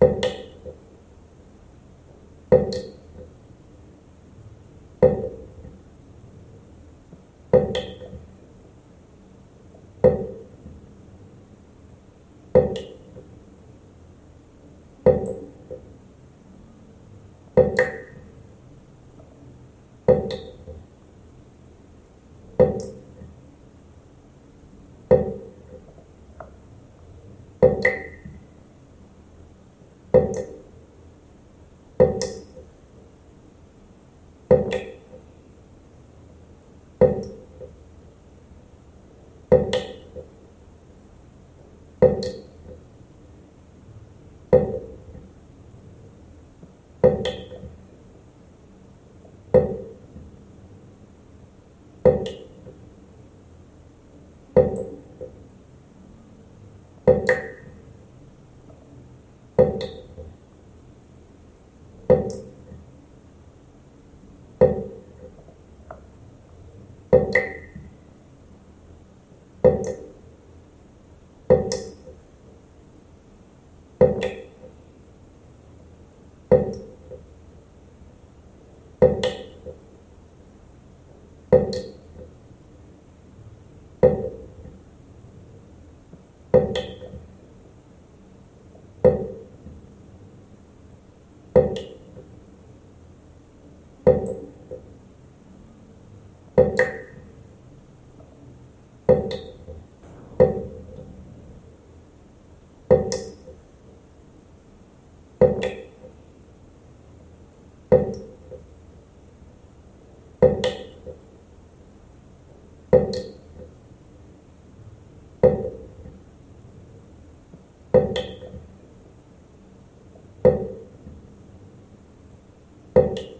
Thank you. Thank you.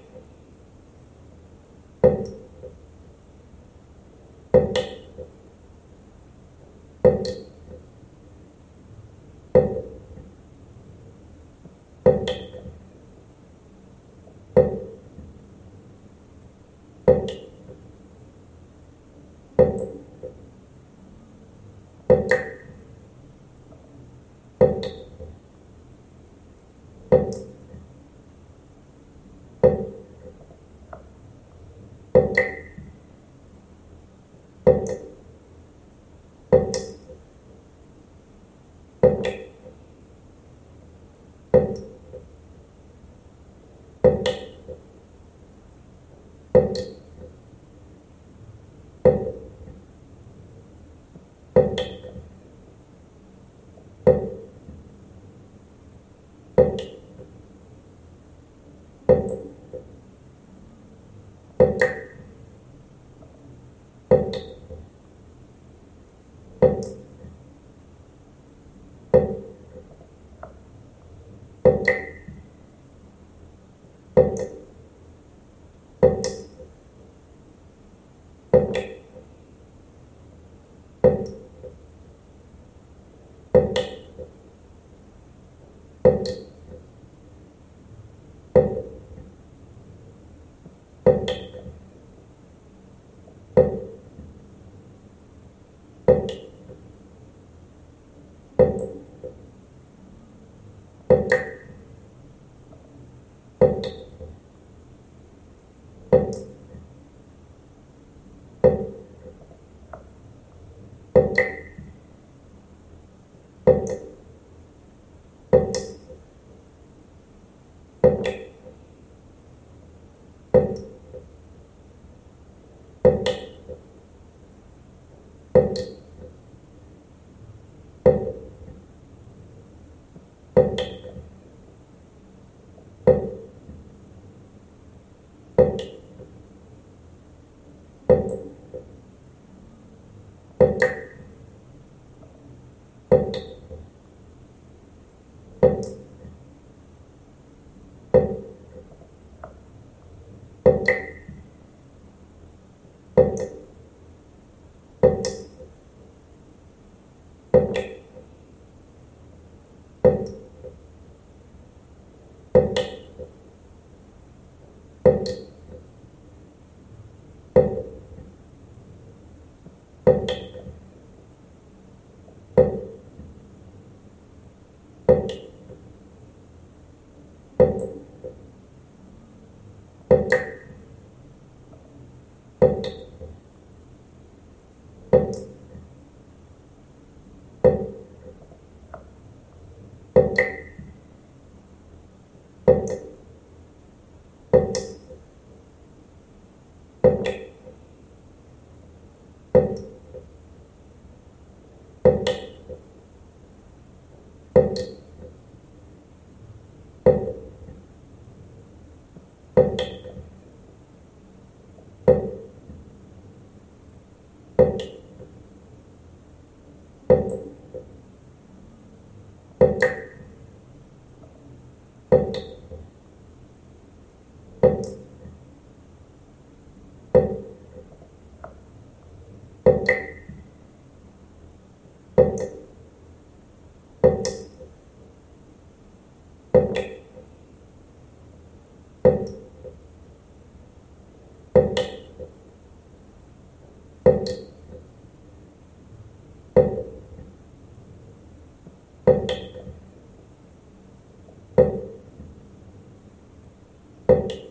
Thank you. Thank you. You it. out.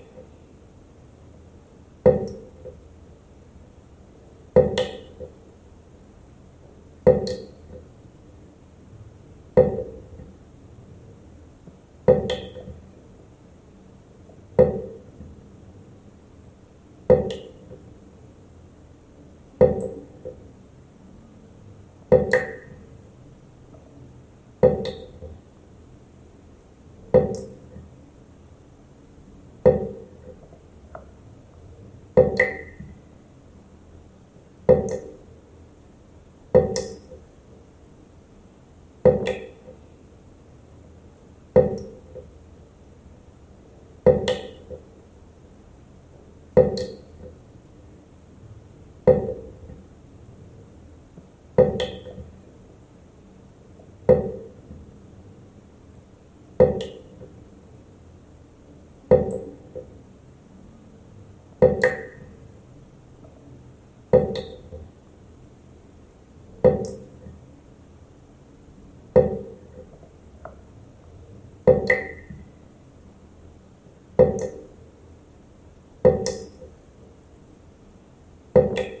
Thank you you.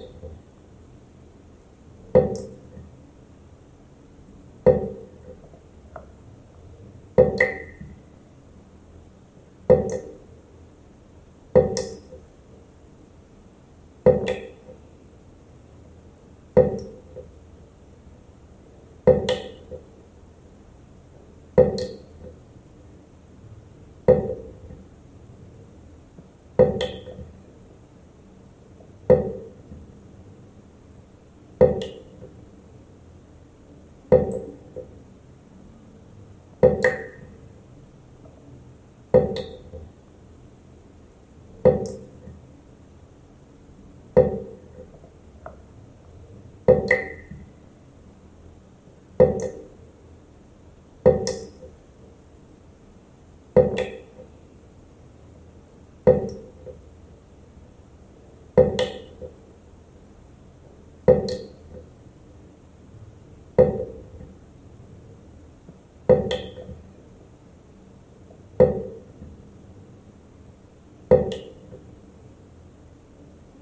Book.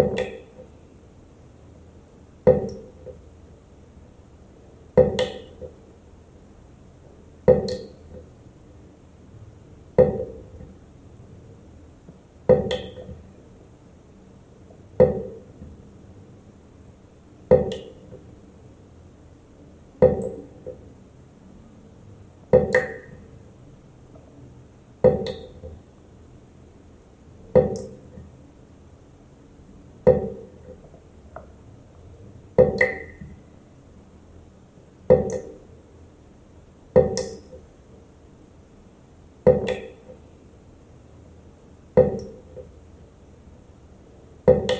you Thank you.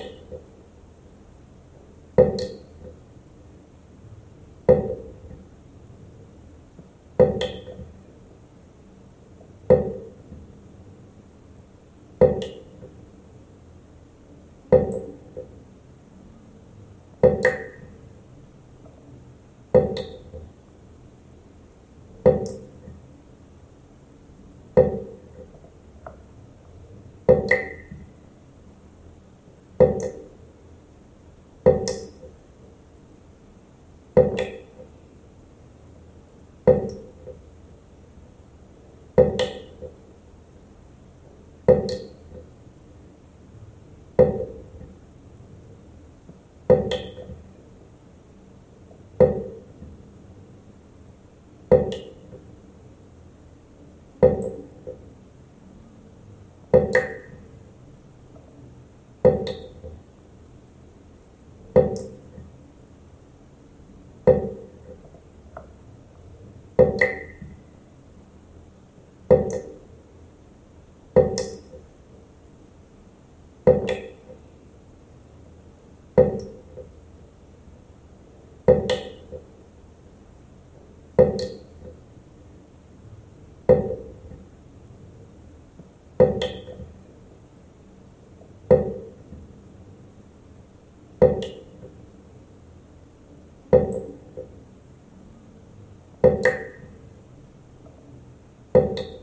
Thank you.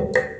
Thank you.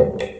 you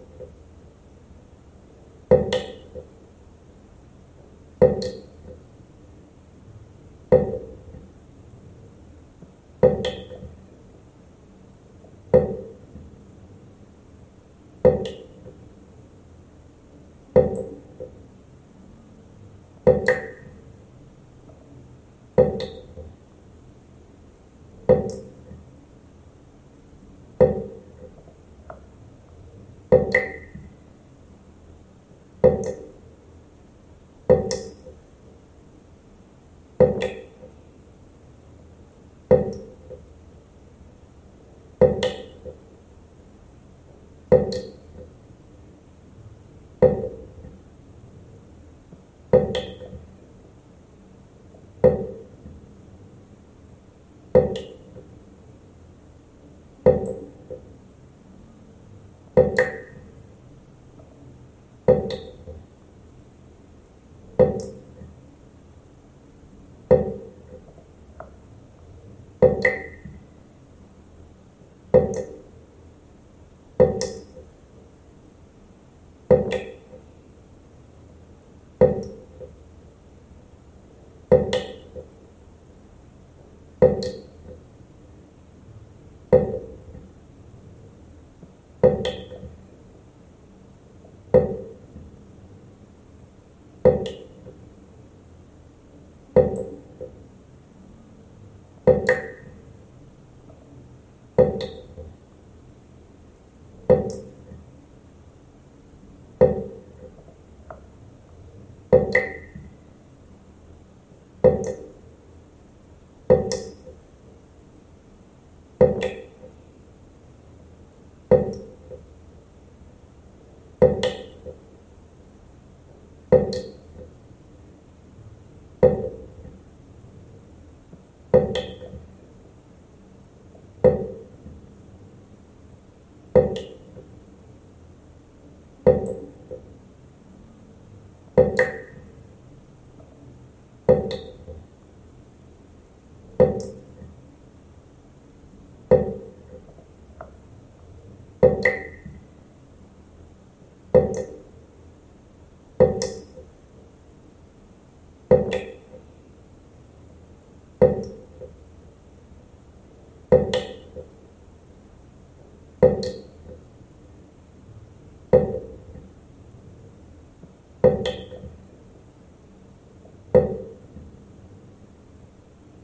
Thank you.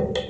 Thank you.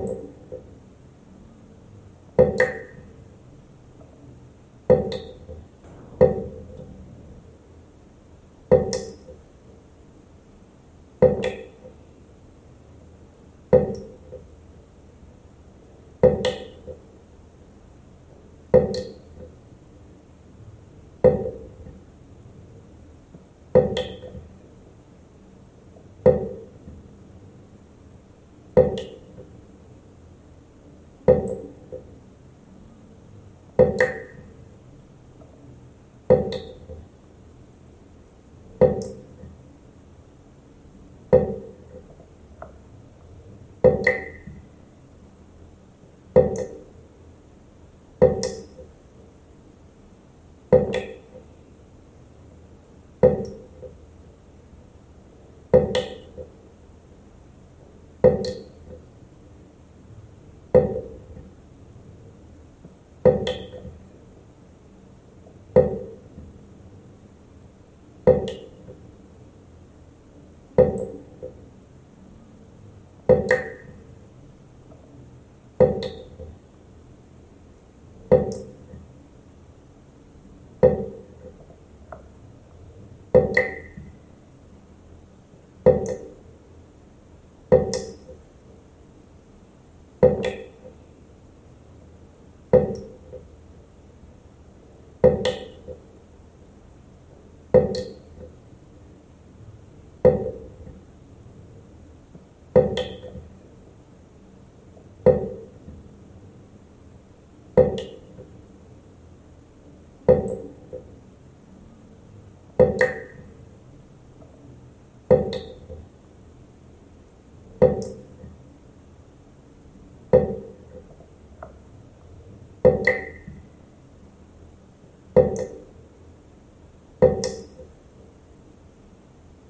you Thank you.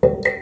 Thank you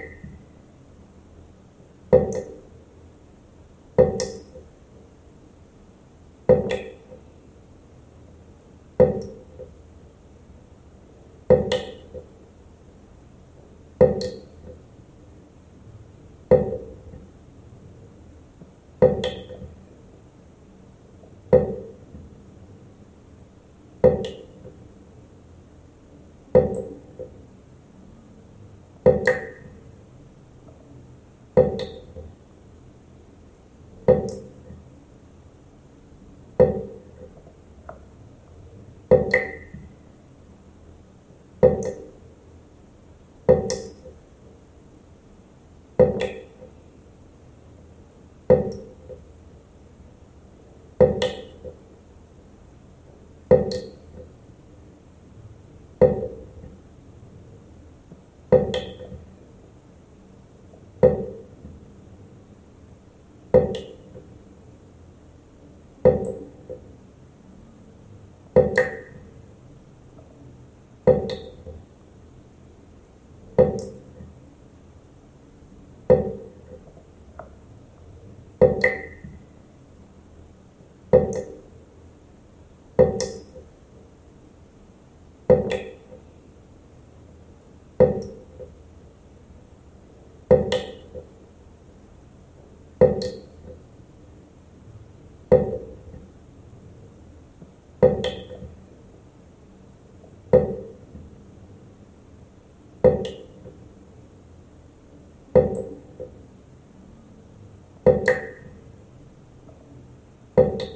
work. it.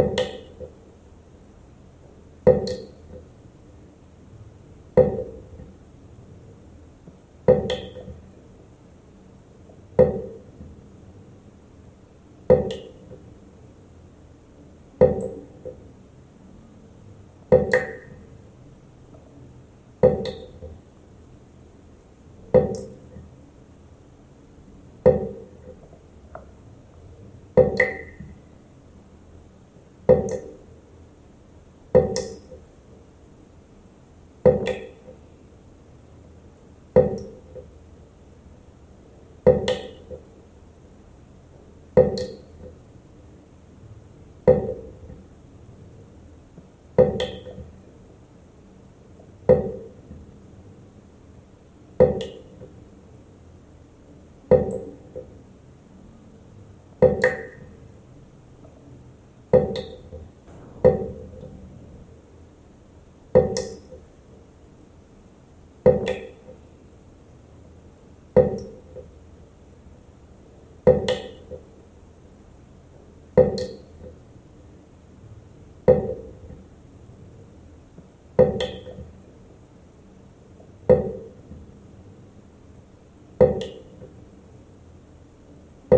Thank you.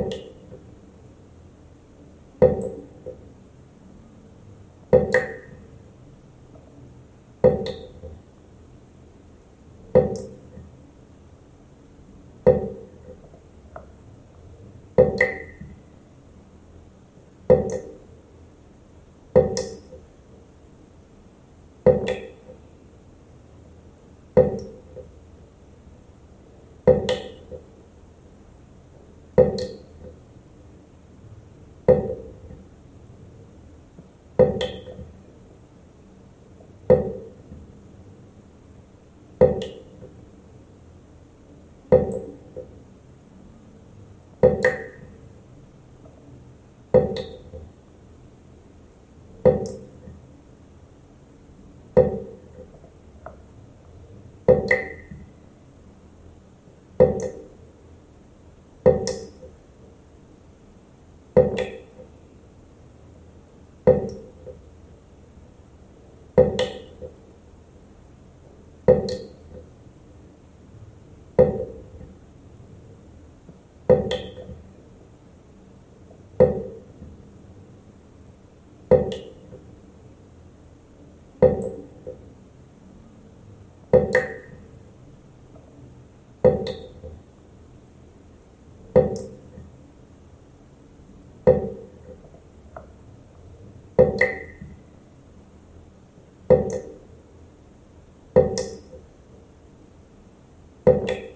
you you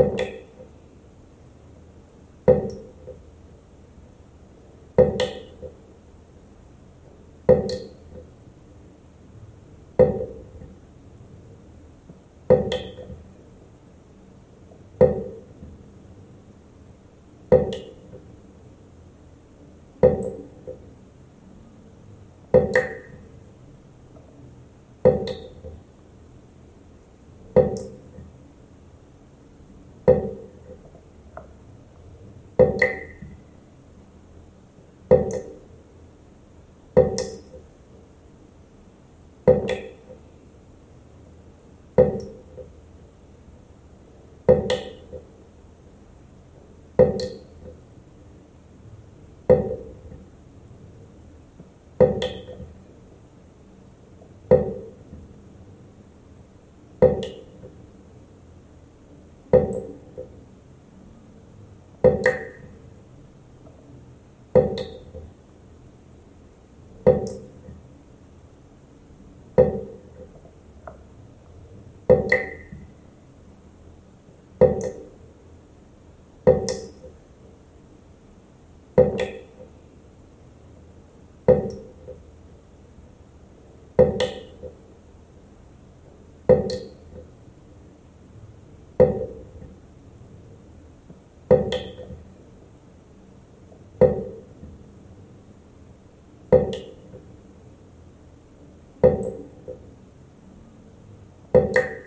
you you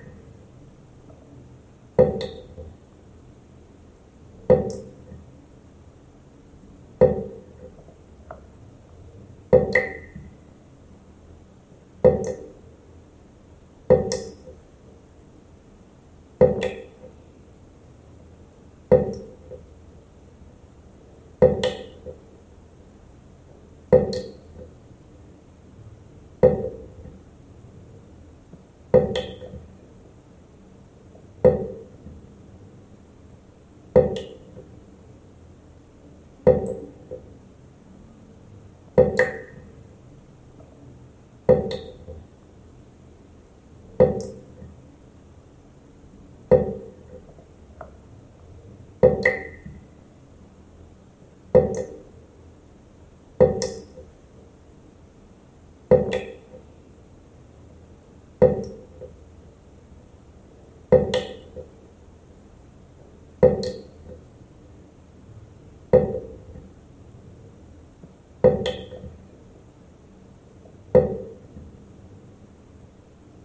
Thank you.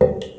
You.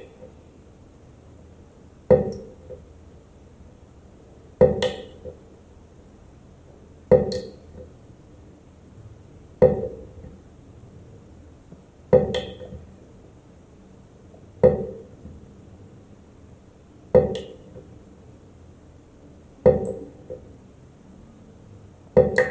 Thank you.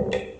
Egypt.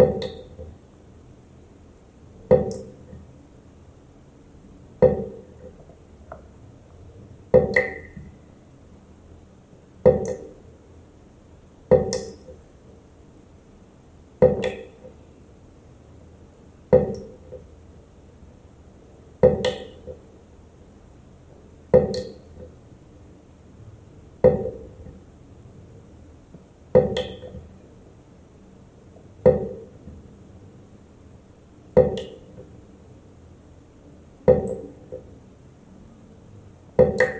Thank you. Thank you.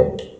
Thank you.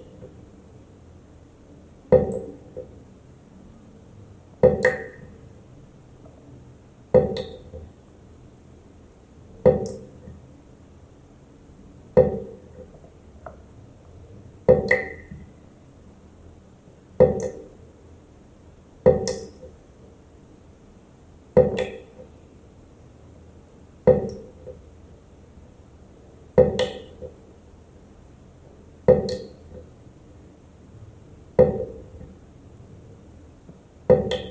Thank you.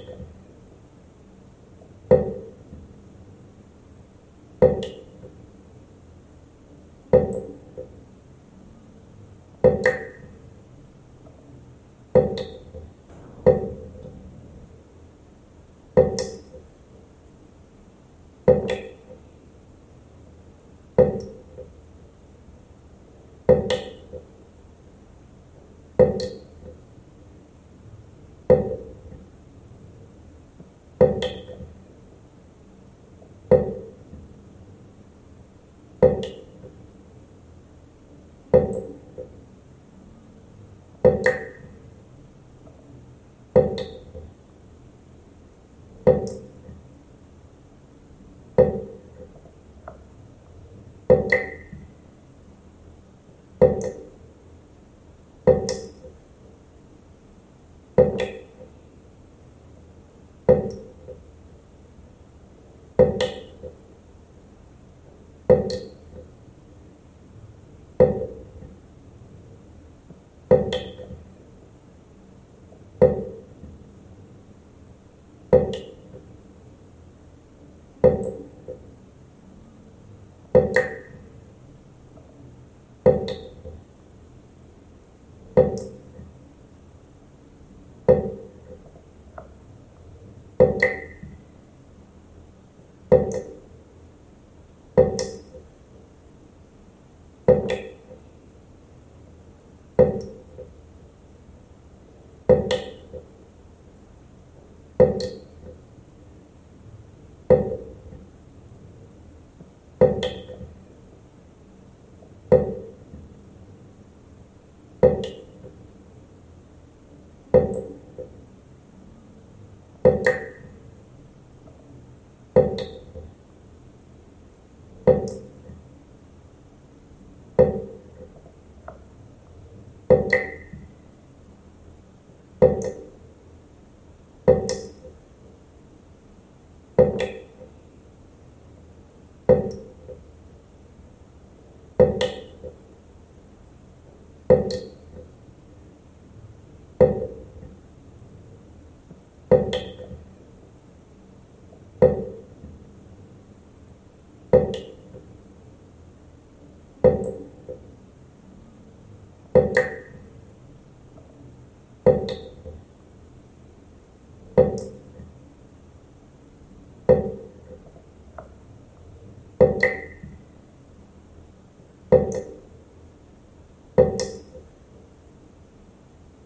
you. You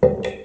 you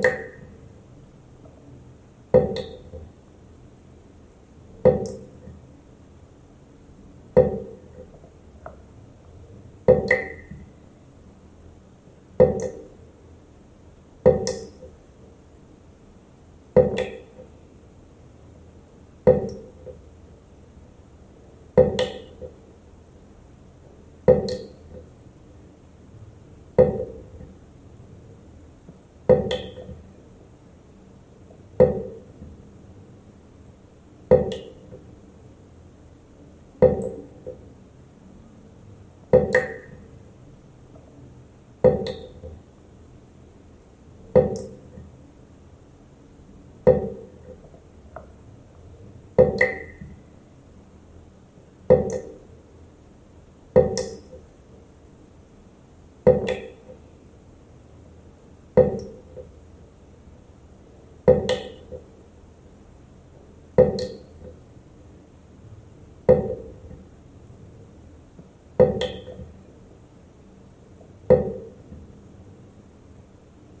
book.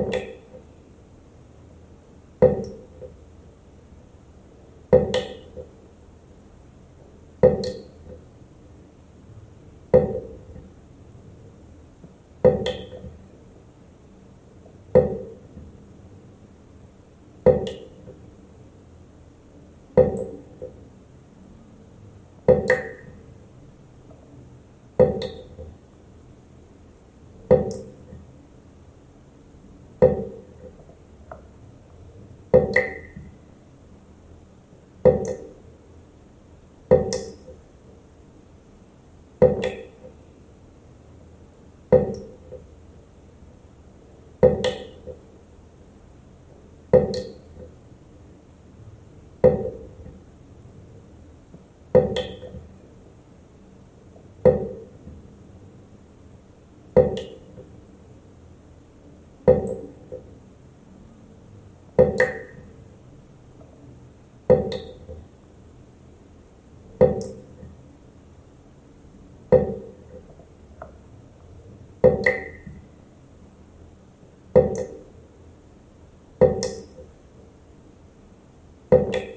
Thank you. Thank you. Thank you.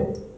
You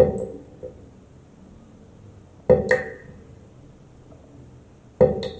Thank you.